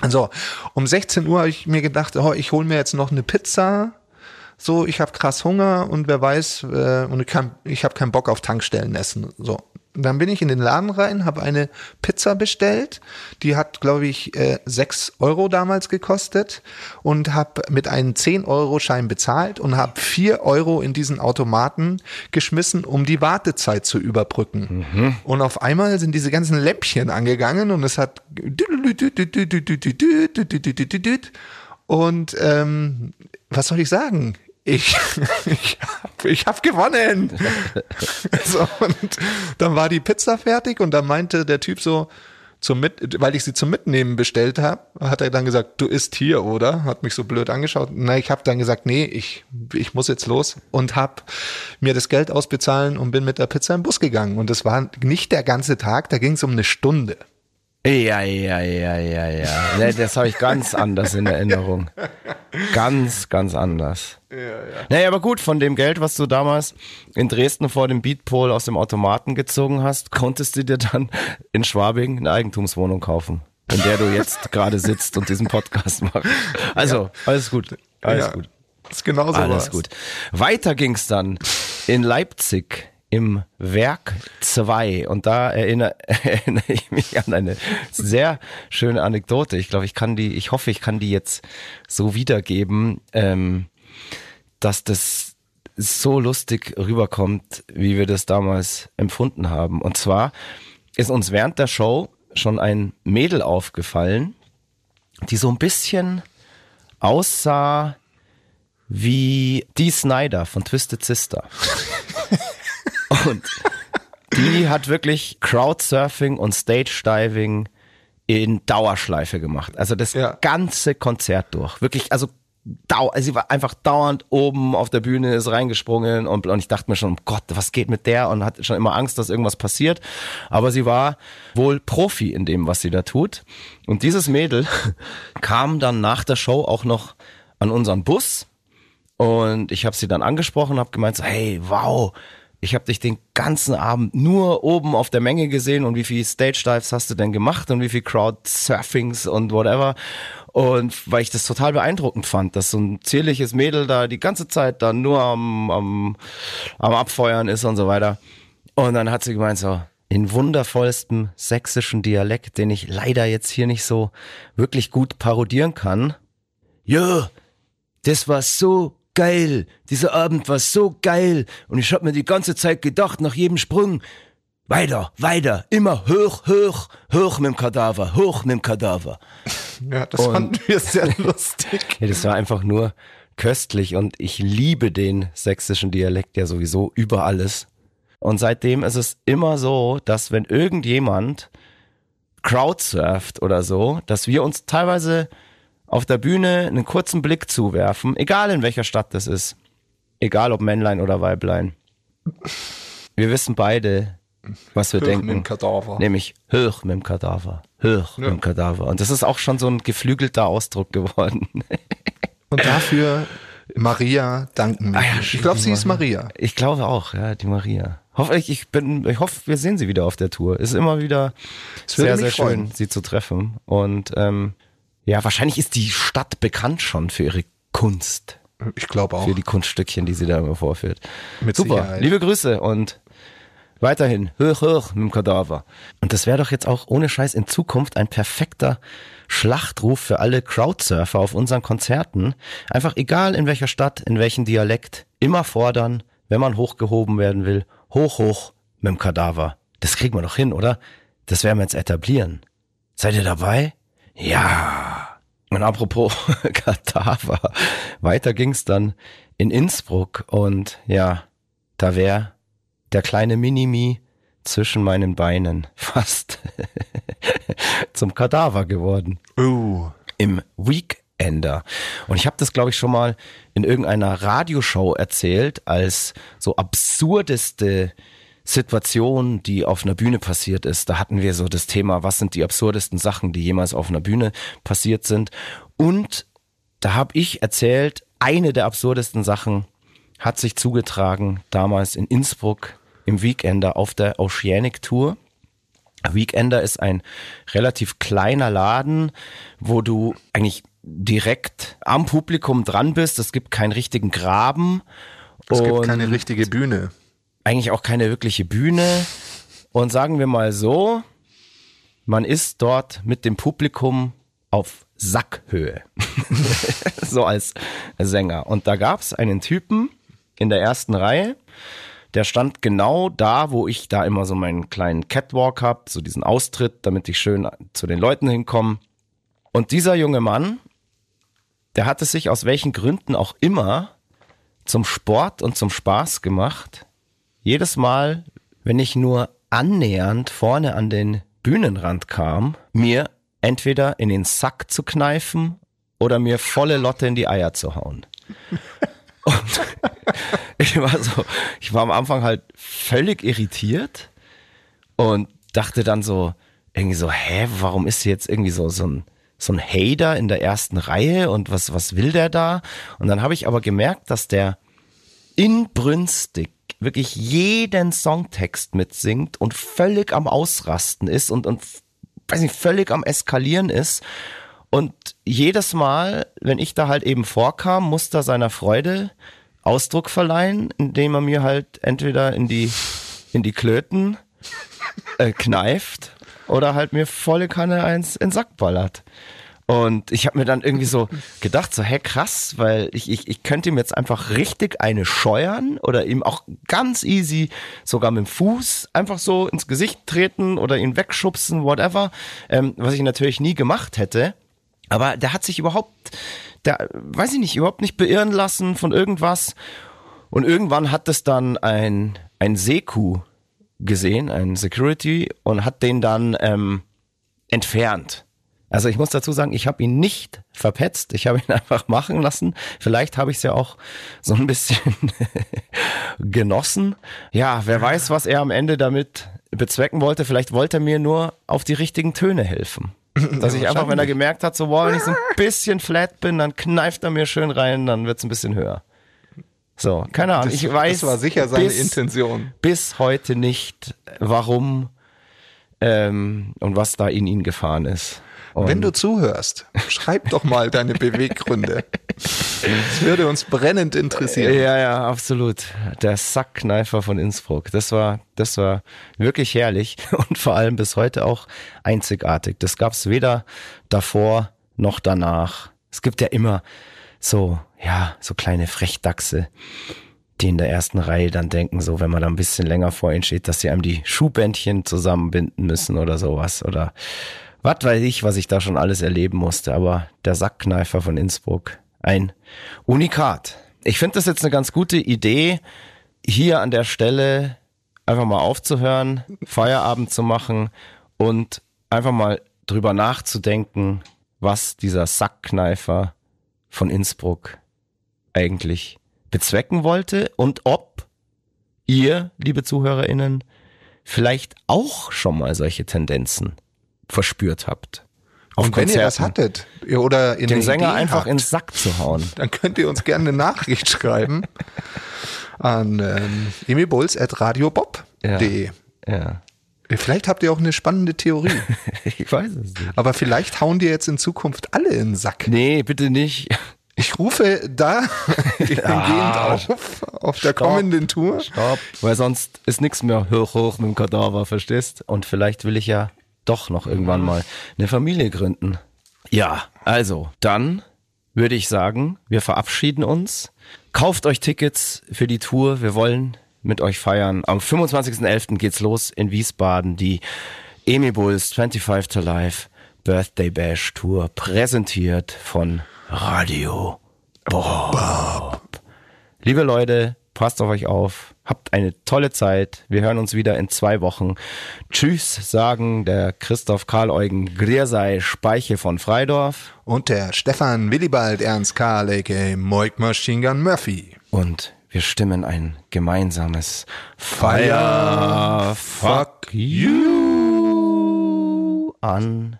Speaker 3: Also, um 16 Uhr habe ich mir gedacht, oh, ich hole mir jetzt noch eine Pizza. So, ich habe krass Hunger und wer weiß, äh, und ich, kann, ich habe keinen Bock auf Tankstellen essen. So. Und dann bin ich in den Laden rein, habe eine Pizza bestellt. Die hat, glaube ich, äh, 6 Euro damals gekostet und habe mit einem 10-Euro-Schein bezahlt und habe 4 Euro in diesen Automaten geschmissen, um die Wartezeit zu überbrücken. Und auf einmal sind diese ganzen Lämpchen angegangen und es hat und ähm, was soll ich sagen? Ich, ich habe ich hab gewonnen. so, und dann war die Pizza fertig und dann meinte der Typ so, zum Mit, weil ich sie zum Mitnehmen bestellt habe, hat er dann gesagt, du isst hier, oder? Hat mich so blöd angeschaut. Na, ich habe dann gesagt, nee, ich, ich muss jetzt los und habe mir das Geld ausbezahlen und bin mit der Pizza im Bus gegangen. Und das war nicht der ganze Tag, da ging es um eine Stunde.
Speaker 2: Ja, ja, ja, ja, ja. Nee, das habe ich ganz anders in Erinnerung. Ganz, ganz anders. Ja, ja. Naja, aber gut, von dem Geld, was du damals in Dresden vor dem Beatpole aus dem Automaten gezogen hast, konntest du dir dann in Schwabing eine Eigentumswohnung kaufen, in der du jetzt gerade sitzt und diesen Podcast machst. Also, alles gut. Alles
Speaker 3: Ja.
Speaker 2: gut.
Speaker 3: ist genau so
Speaker 2: Alles
Speaker 3: was.
Speaker 2: gut. Weiter ging's dann in Leipzig im Werk 2 und da erinnere, erinnere ich mich an eine sehr schöne Anekdote. Ich glaube, ich kann die, ich hoffe, ich kann die jetzt so wiedergeben, ähm, dass das so lustig rüberkommt, wie wir das damals empfunden haben. Und zwar ist uns während der Show schon ein Mädel aufgefallen, die so ein bisschen aussah wie Dee Snyder von Twisted Sister. Und die hat wirklich Crowdsurfing und Stage Diving in Dauerschleife gemacht. Also das
Speaker 3: Ja.
Speaker 2: ganze Konzert durch. Wirklich, also, dau also sie war einfach dauernd oben auf der Bühne, ist reingesprungen und, und ich dachte mir schon, Gott, was geht mit der? Und hatte schon immer Angst, dass irgendwas passiert. Aber sie war wohl Profi in dem, was sie da tut. Und dieses Mädel kam dann nach der Show auch noch an unseren Bus und ich habe sie dann angesprochen, habe gemeint, so, hey, wow, ich habe dich den ganzen Abend nur oben auf der Menge gesehen und wie viel Stage Dives hast du denn gemacht und wie viel Crowd-Surfings und whatever. Und weil ich das total beeindruckend fand, dass so ein zierliches Mädel da die ganze Zeit dann nur am, am, am Abfeuern ist und so weiter. Und dann hat sie gemeint so, in wundervollstem sächsischen Dialekt, den ich leider jetzt hier nicht so wirklich gut parodieren kann. Ja, das war so geil. Dieser Abend war so geil. Und ich hab mir die ganze Zeit gedacht, nach jedem Sprung, weiter, weiter, immer hoch, hoch, hoch mit dem Kadaver, hoch mit dem Kadaver.
Speaker 3: Ja, das fanden wir sehr lustig.
Speaker 2: Ja, das war einfach nur köstlich und ich liebe den sächsischen Dialekt ja sowieso über alles. Und seitdem ist es immer so, dass wenn irgendjemand crowdsurft oder so, dass wir uns teilweise auf der Bühne einen kurzen Blick zuwerfen, egal in welcher Stadt das ist. Egal ob Männlein oder Weiblein. Wir wissen beide, was wir
Speaker 3: Hoch
Speaker 2: denken.
Speaker 3: mit dem Kadaver.
Speaker 2: Nämlich hoch mit dem Kadaver. Hoch mit dem Kadaver. Und das ist auch schon so ein geflügelter Ausdruck geworden.
Speaker 3: Und dafür Maria danken.
Speaker 2: Ah ja,
Speaker 3: ich glaube, sie ist Maria.
Speaker 2: Ich glaube auch, ja, die Maria. Hoffe ich, bin, ich hoffe, wir sehen sie wieder auf der Tour. Ist immer wieder
Speaker 3: würde
Speaker 2: sehr, sehr schön,
Speaker 3: freuen.
Speaker 2: sie zu treffen. Und ähm, ja, wahrscheinlich ist die Stadt bekannt schon für ihre Kunst,
Speaker 3: Ich glaube auch.
Speaker 2: für die Kunststückchen, die sie da immer vorführt.
Speaker 3: Mit
Speaker 2: Super,
Speaker 3: Sicherheit.
Speaker 2: liebe Grüße und weiterhin hoch, hoch mit dem Kadaver. Und das wäre doch jetzt auch ohne Scheiß in Zukunft ein perfekter Schlachtruf für alle Crowdsurfer auf unseren Konzerten. Einfach egal in welcher Stadt, in welchem Dialekt, immer fordern, wenn man hochgehoben werden will, hoch, hoch mit dem Kadaver. Das kriegen wir doch hin, oder? Das werden wir jetzt etablieren. Seid ihr dabei? Ja. Und apropos Kadaver, weiter ging's dann in Innsbruck und ja, da wäre der kleine Minimi zwischen meinen Beinen fast zum Kadaver geworden
Speaker 3: Oh.
Speaker 2: im Weekender. Und ich habe das, glaube ich, schon mal in irgendeiner Radioshow erzählt, als so absurdeste Situation, die auf einer Bühne passiert ist. Da hatten wir so das Thema, was sind die absurdesten Sachen, die jemals auf einer Bühne passiert sind. Und da habe ich erzählt, eine der absurdesten Sachen hat sich zugetragen damals in Innsbruck im Weekender auf der Oceanic Tour. Weekender ist ein relativ kleiner Laden, wo du eigentlich direkt am Publikum dran bist. Es gibt keinen richtigen Graben.
Speaker 3: Es gibt keine richtige Bühne.
Speaker 2: Eigentlich auch keine wirkliche Bühne. Und sagen wir mal so, man ist dort mit dem Publikum auf Sackhöhe. so als Sänger. Und da gab es einen Typen in der ersten Reihe, der stand genau da, wo ich da immer so meinen kleinen Catwalk hab, so diesen Austritt, damit ich schön zu den Leuten hinkomme. Und dieser junge Mann, der hat es sich aus welchen Gründen auch immer zum Sport und zum Spaß gemacht, jedes Mal, wenn ich nur annähernd vorne an den Bühnenrand kam, mir entweder in den Sack zu kneifen oder mir volle Lotte in die Eier zu hauen. Und ich war so, ich war am Anfang halt völlig irritiert und dachte dann so, irgendwie so, hä, warum ist jetzt irgendwie so, so ein, so ein Hater in der ersten Reihe und was, was will der da? Und dann habe ich aber gemerkt, dass der inbrünstig wirklich jeden Songtext mitsingt und völlig am Ausrasten ist und, und weiß nicht, völlig am Eskalieren ist. Und jedes Mal, wenn ich da halt eben vorkam, musste er seiner Freude Ausdruck verleihen, indem er mir halt entweder in die, in die Klöten äh, kneift oder halt mir volle Kanne eins in den Sack ballert. Und ich habe mir dann irgendwie so gedacht, so, hä, krass, weil ich, ich, ich könnte ihm jetzt einfach richtig eine scheuern oder ihm auch ganz easy sogar mit dem Fuß einfach so ins Gesicht treten oder ihn wegschubsen, whatever, ähm, was ich natürlich nie gemacht hätte. Aber der hat sich überhaupt, der, weiß ich nicht, überhaupt nicht beirren lassen von irgendwas. Und irgendwann hat es dann ein, ein Seku gesehen, ein Security, und hat den dann ähm, entfernt. Also ich muss dazu sagen, ich habe ihn nicht verpetzt, ich habe ihn einfach machen lassen. Vielleicht habe ich es ja auch so ein bisschen genossen. Ja, wer weiß, was er am Ende damit bezwecken wollte. Vielleicht wollte er mir nur auf die richtigen Töne helfen. Dass ich einfach, wenn er gemerkt hat, so, wow, wenn ich so ein bisschen flat bin, dann kneift er mir schön rein, dann wird es ein bisschen höher. So, keine Ahnung.
Speaker 3: Das,
Speaker 2: ich weiß.
Speaker 3: das war sicher seine
Speaker 2: bis,
Speaker 3: Intention.
Speaker 2: Bis heute nicht, warum ähm, und was da in ihn gefahren ist. Und
Speaker 3: Wenn du zuhörst, schreib doch mal deine Beweggründe. Das würde uns brennend interessieren.
Speaker 2: Ja, ja, absolut. Der Sackkneifer von Innsbruck. Das war, das war wirklich herrlich und vor allem bis heute auch einzigartig. Das gab's weder davor noch danach. Es gibt ja immer so, ja, so kleine Frechdachse, die in der ersten Reihe dann denken, so, wenn man da ein bisschen länger vor ihnen steht, dass sie einem die Schuhbändchen zusammenbinden müssen oder sowas oder was weiß ich, was ich da schon alles erleben musste. Aber der Sackkneifer von Innsbruck, ein Unikat. Ich finde das jetzt eine ganz gute Idee, hier an der Stelle einfach mal aufzuhören, Feierabend zu machen und einfach mal drüber nachzudenken, was dieser Sackkneifer von Innsbruck eigentlich bezwecken wollte und ob ihr, liebe ZuhörerInnen, vielleicht auch schon mal solche Tendenzen verspürt habt. Auf
Speaker 3: Und wenn ihr das
Speaker 2: Konzerten.
Speaker 3: hattet oder in
Speaker 2: den Sänger
Speaker 3: Idee
Speaker 2: einfach
Speaker 3: habt,
Speaker 2: ins Sack zu hauen.
Speaker 3: dann könnt ihr uns gerne eine Nachricht schreiben an ähm, emilbulls.radiobob.de.
Speaker 2: Ja.
Speaker 3: Vielleicht habt ihr auch eine spannende Theorie.
Speaker 2: Ich weiß es nicht.
Speaker 3: Aber vielleicht hauen dir jetzt in Zukunft alle in den Sack.
Speaker 2: Nee, bitte nicht.
Speaker 3: Ich rufe da hingehend auf, auf der
Speaker 2: Stopp.
Speaker 3: kommenden Tour.
Speaker 2: Stopp. Weil sonst ist nichts mehr hoch, hoch mit dem Kadaver, verstehst? Und vielleicht will ich ja doch noch irgendwann mal eine Familie gründen. Ja, also, dann würde ich sagen, wir verabschieden uns. Kauft euch Tickets für die Tour. Wir wollen mit euch feiern. Am 25.11. geht's los in Wiesbaden. Die Emi Bulls 25 to Life Birthday Bash Tour präsentiert von Radio Bob. Liebe Leute, passt auf euch auf. Habt eine tolle Zeit. Wir hören uns wieder in zwei Wochen. Tschüss, sagen der Christoph Karl Eugen Griersei Speiche von Freidorf.
Speaker 3: Und der Stefan Willibald Ernst Karl, a.k.a. Moik Machine Gun Murphy.
Speaker 2: Und wir stimmen ein gemeinsames Fire Fuck You an.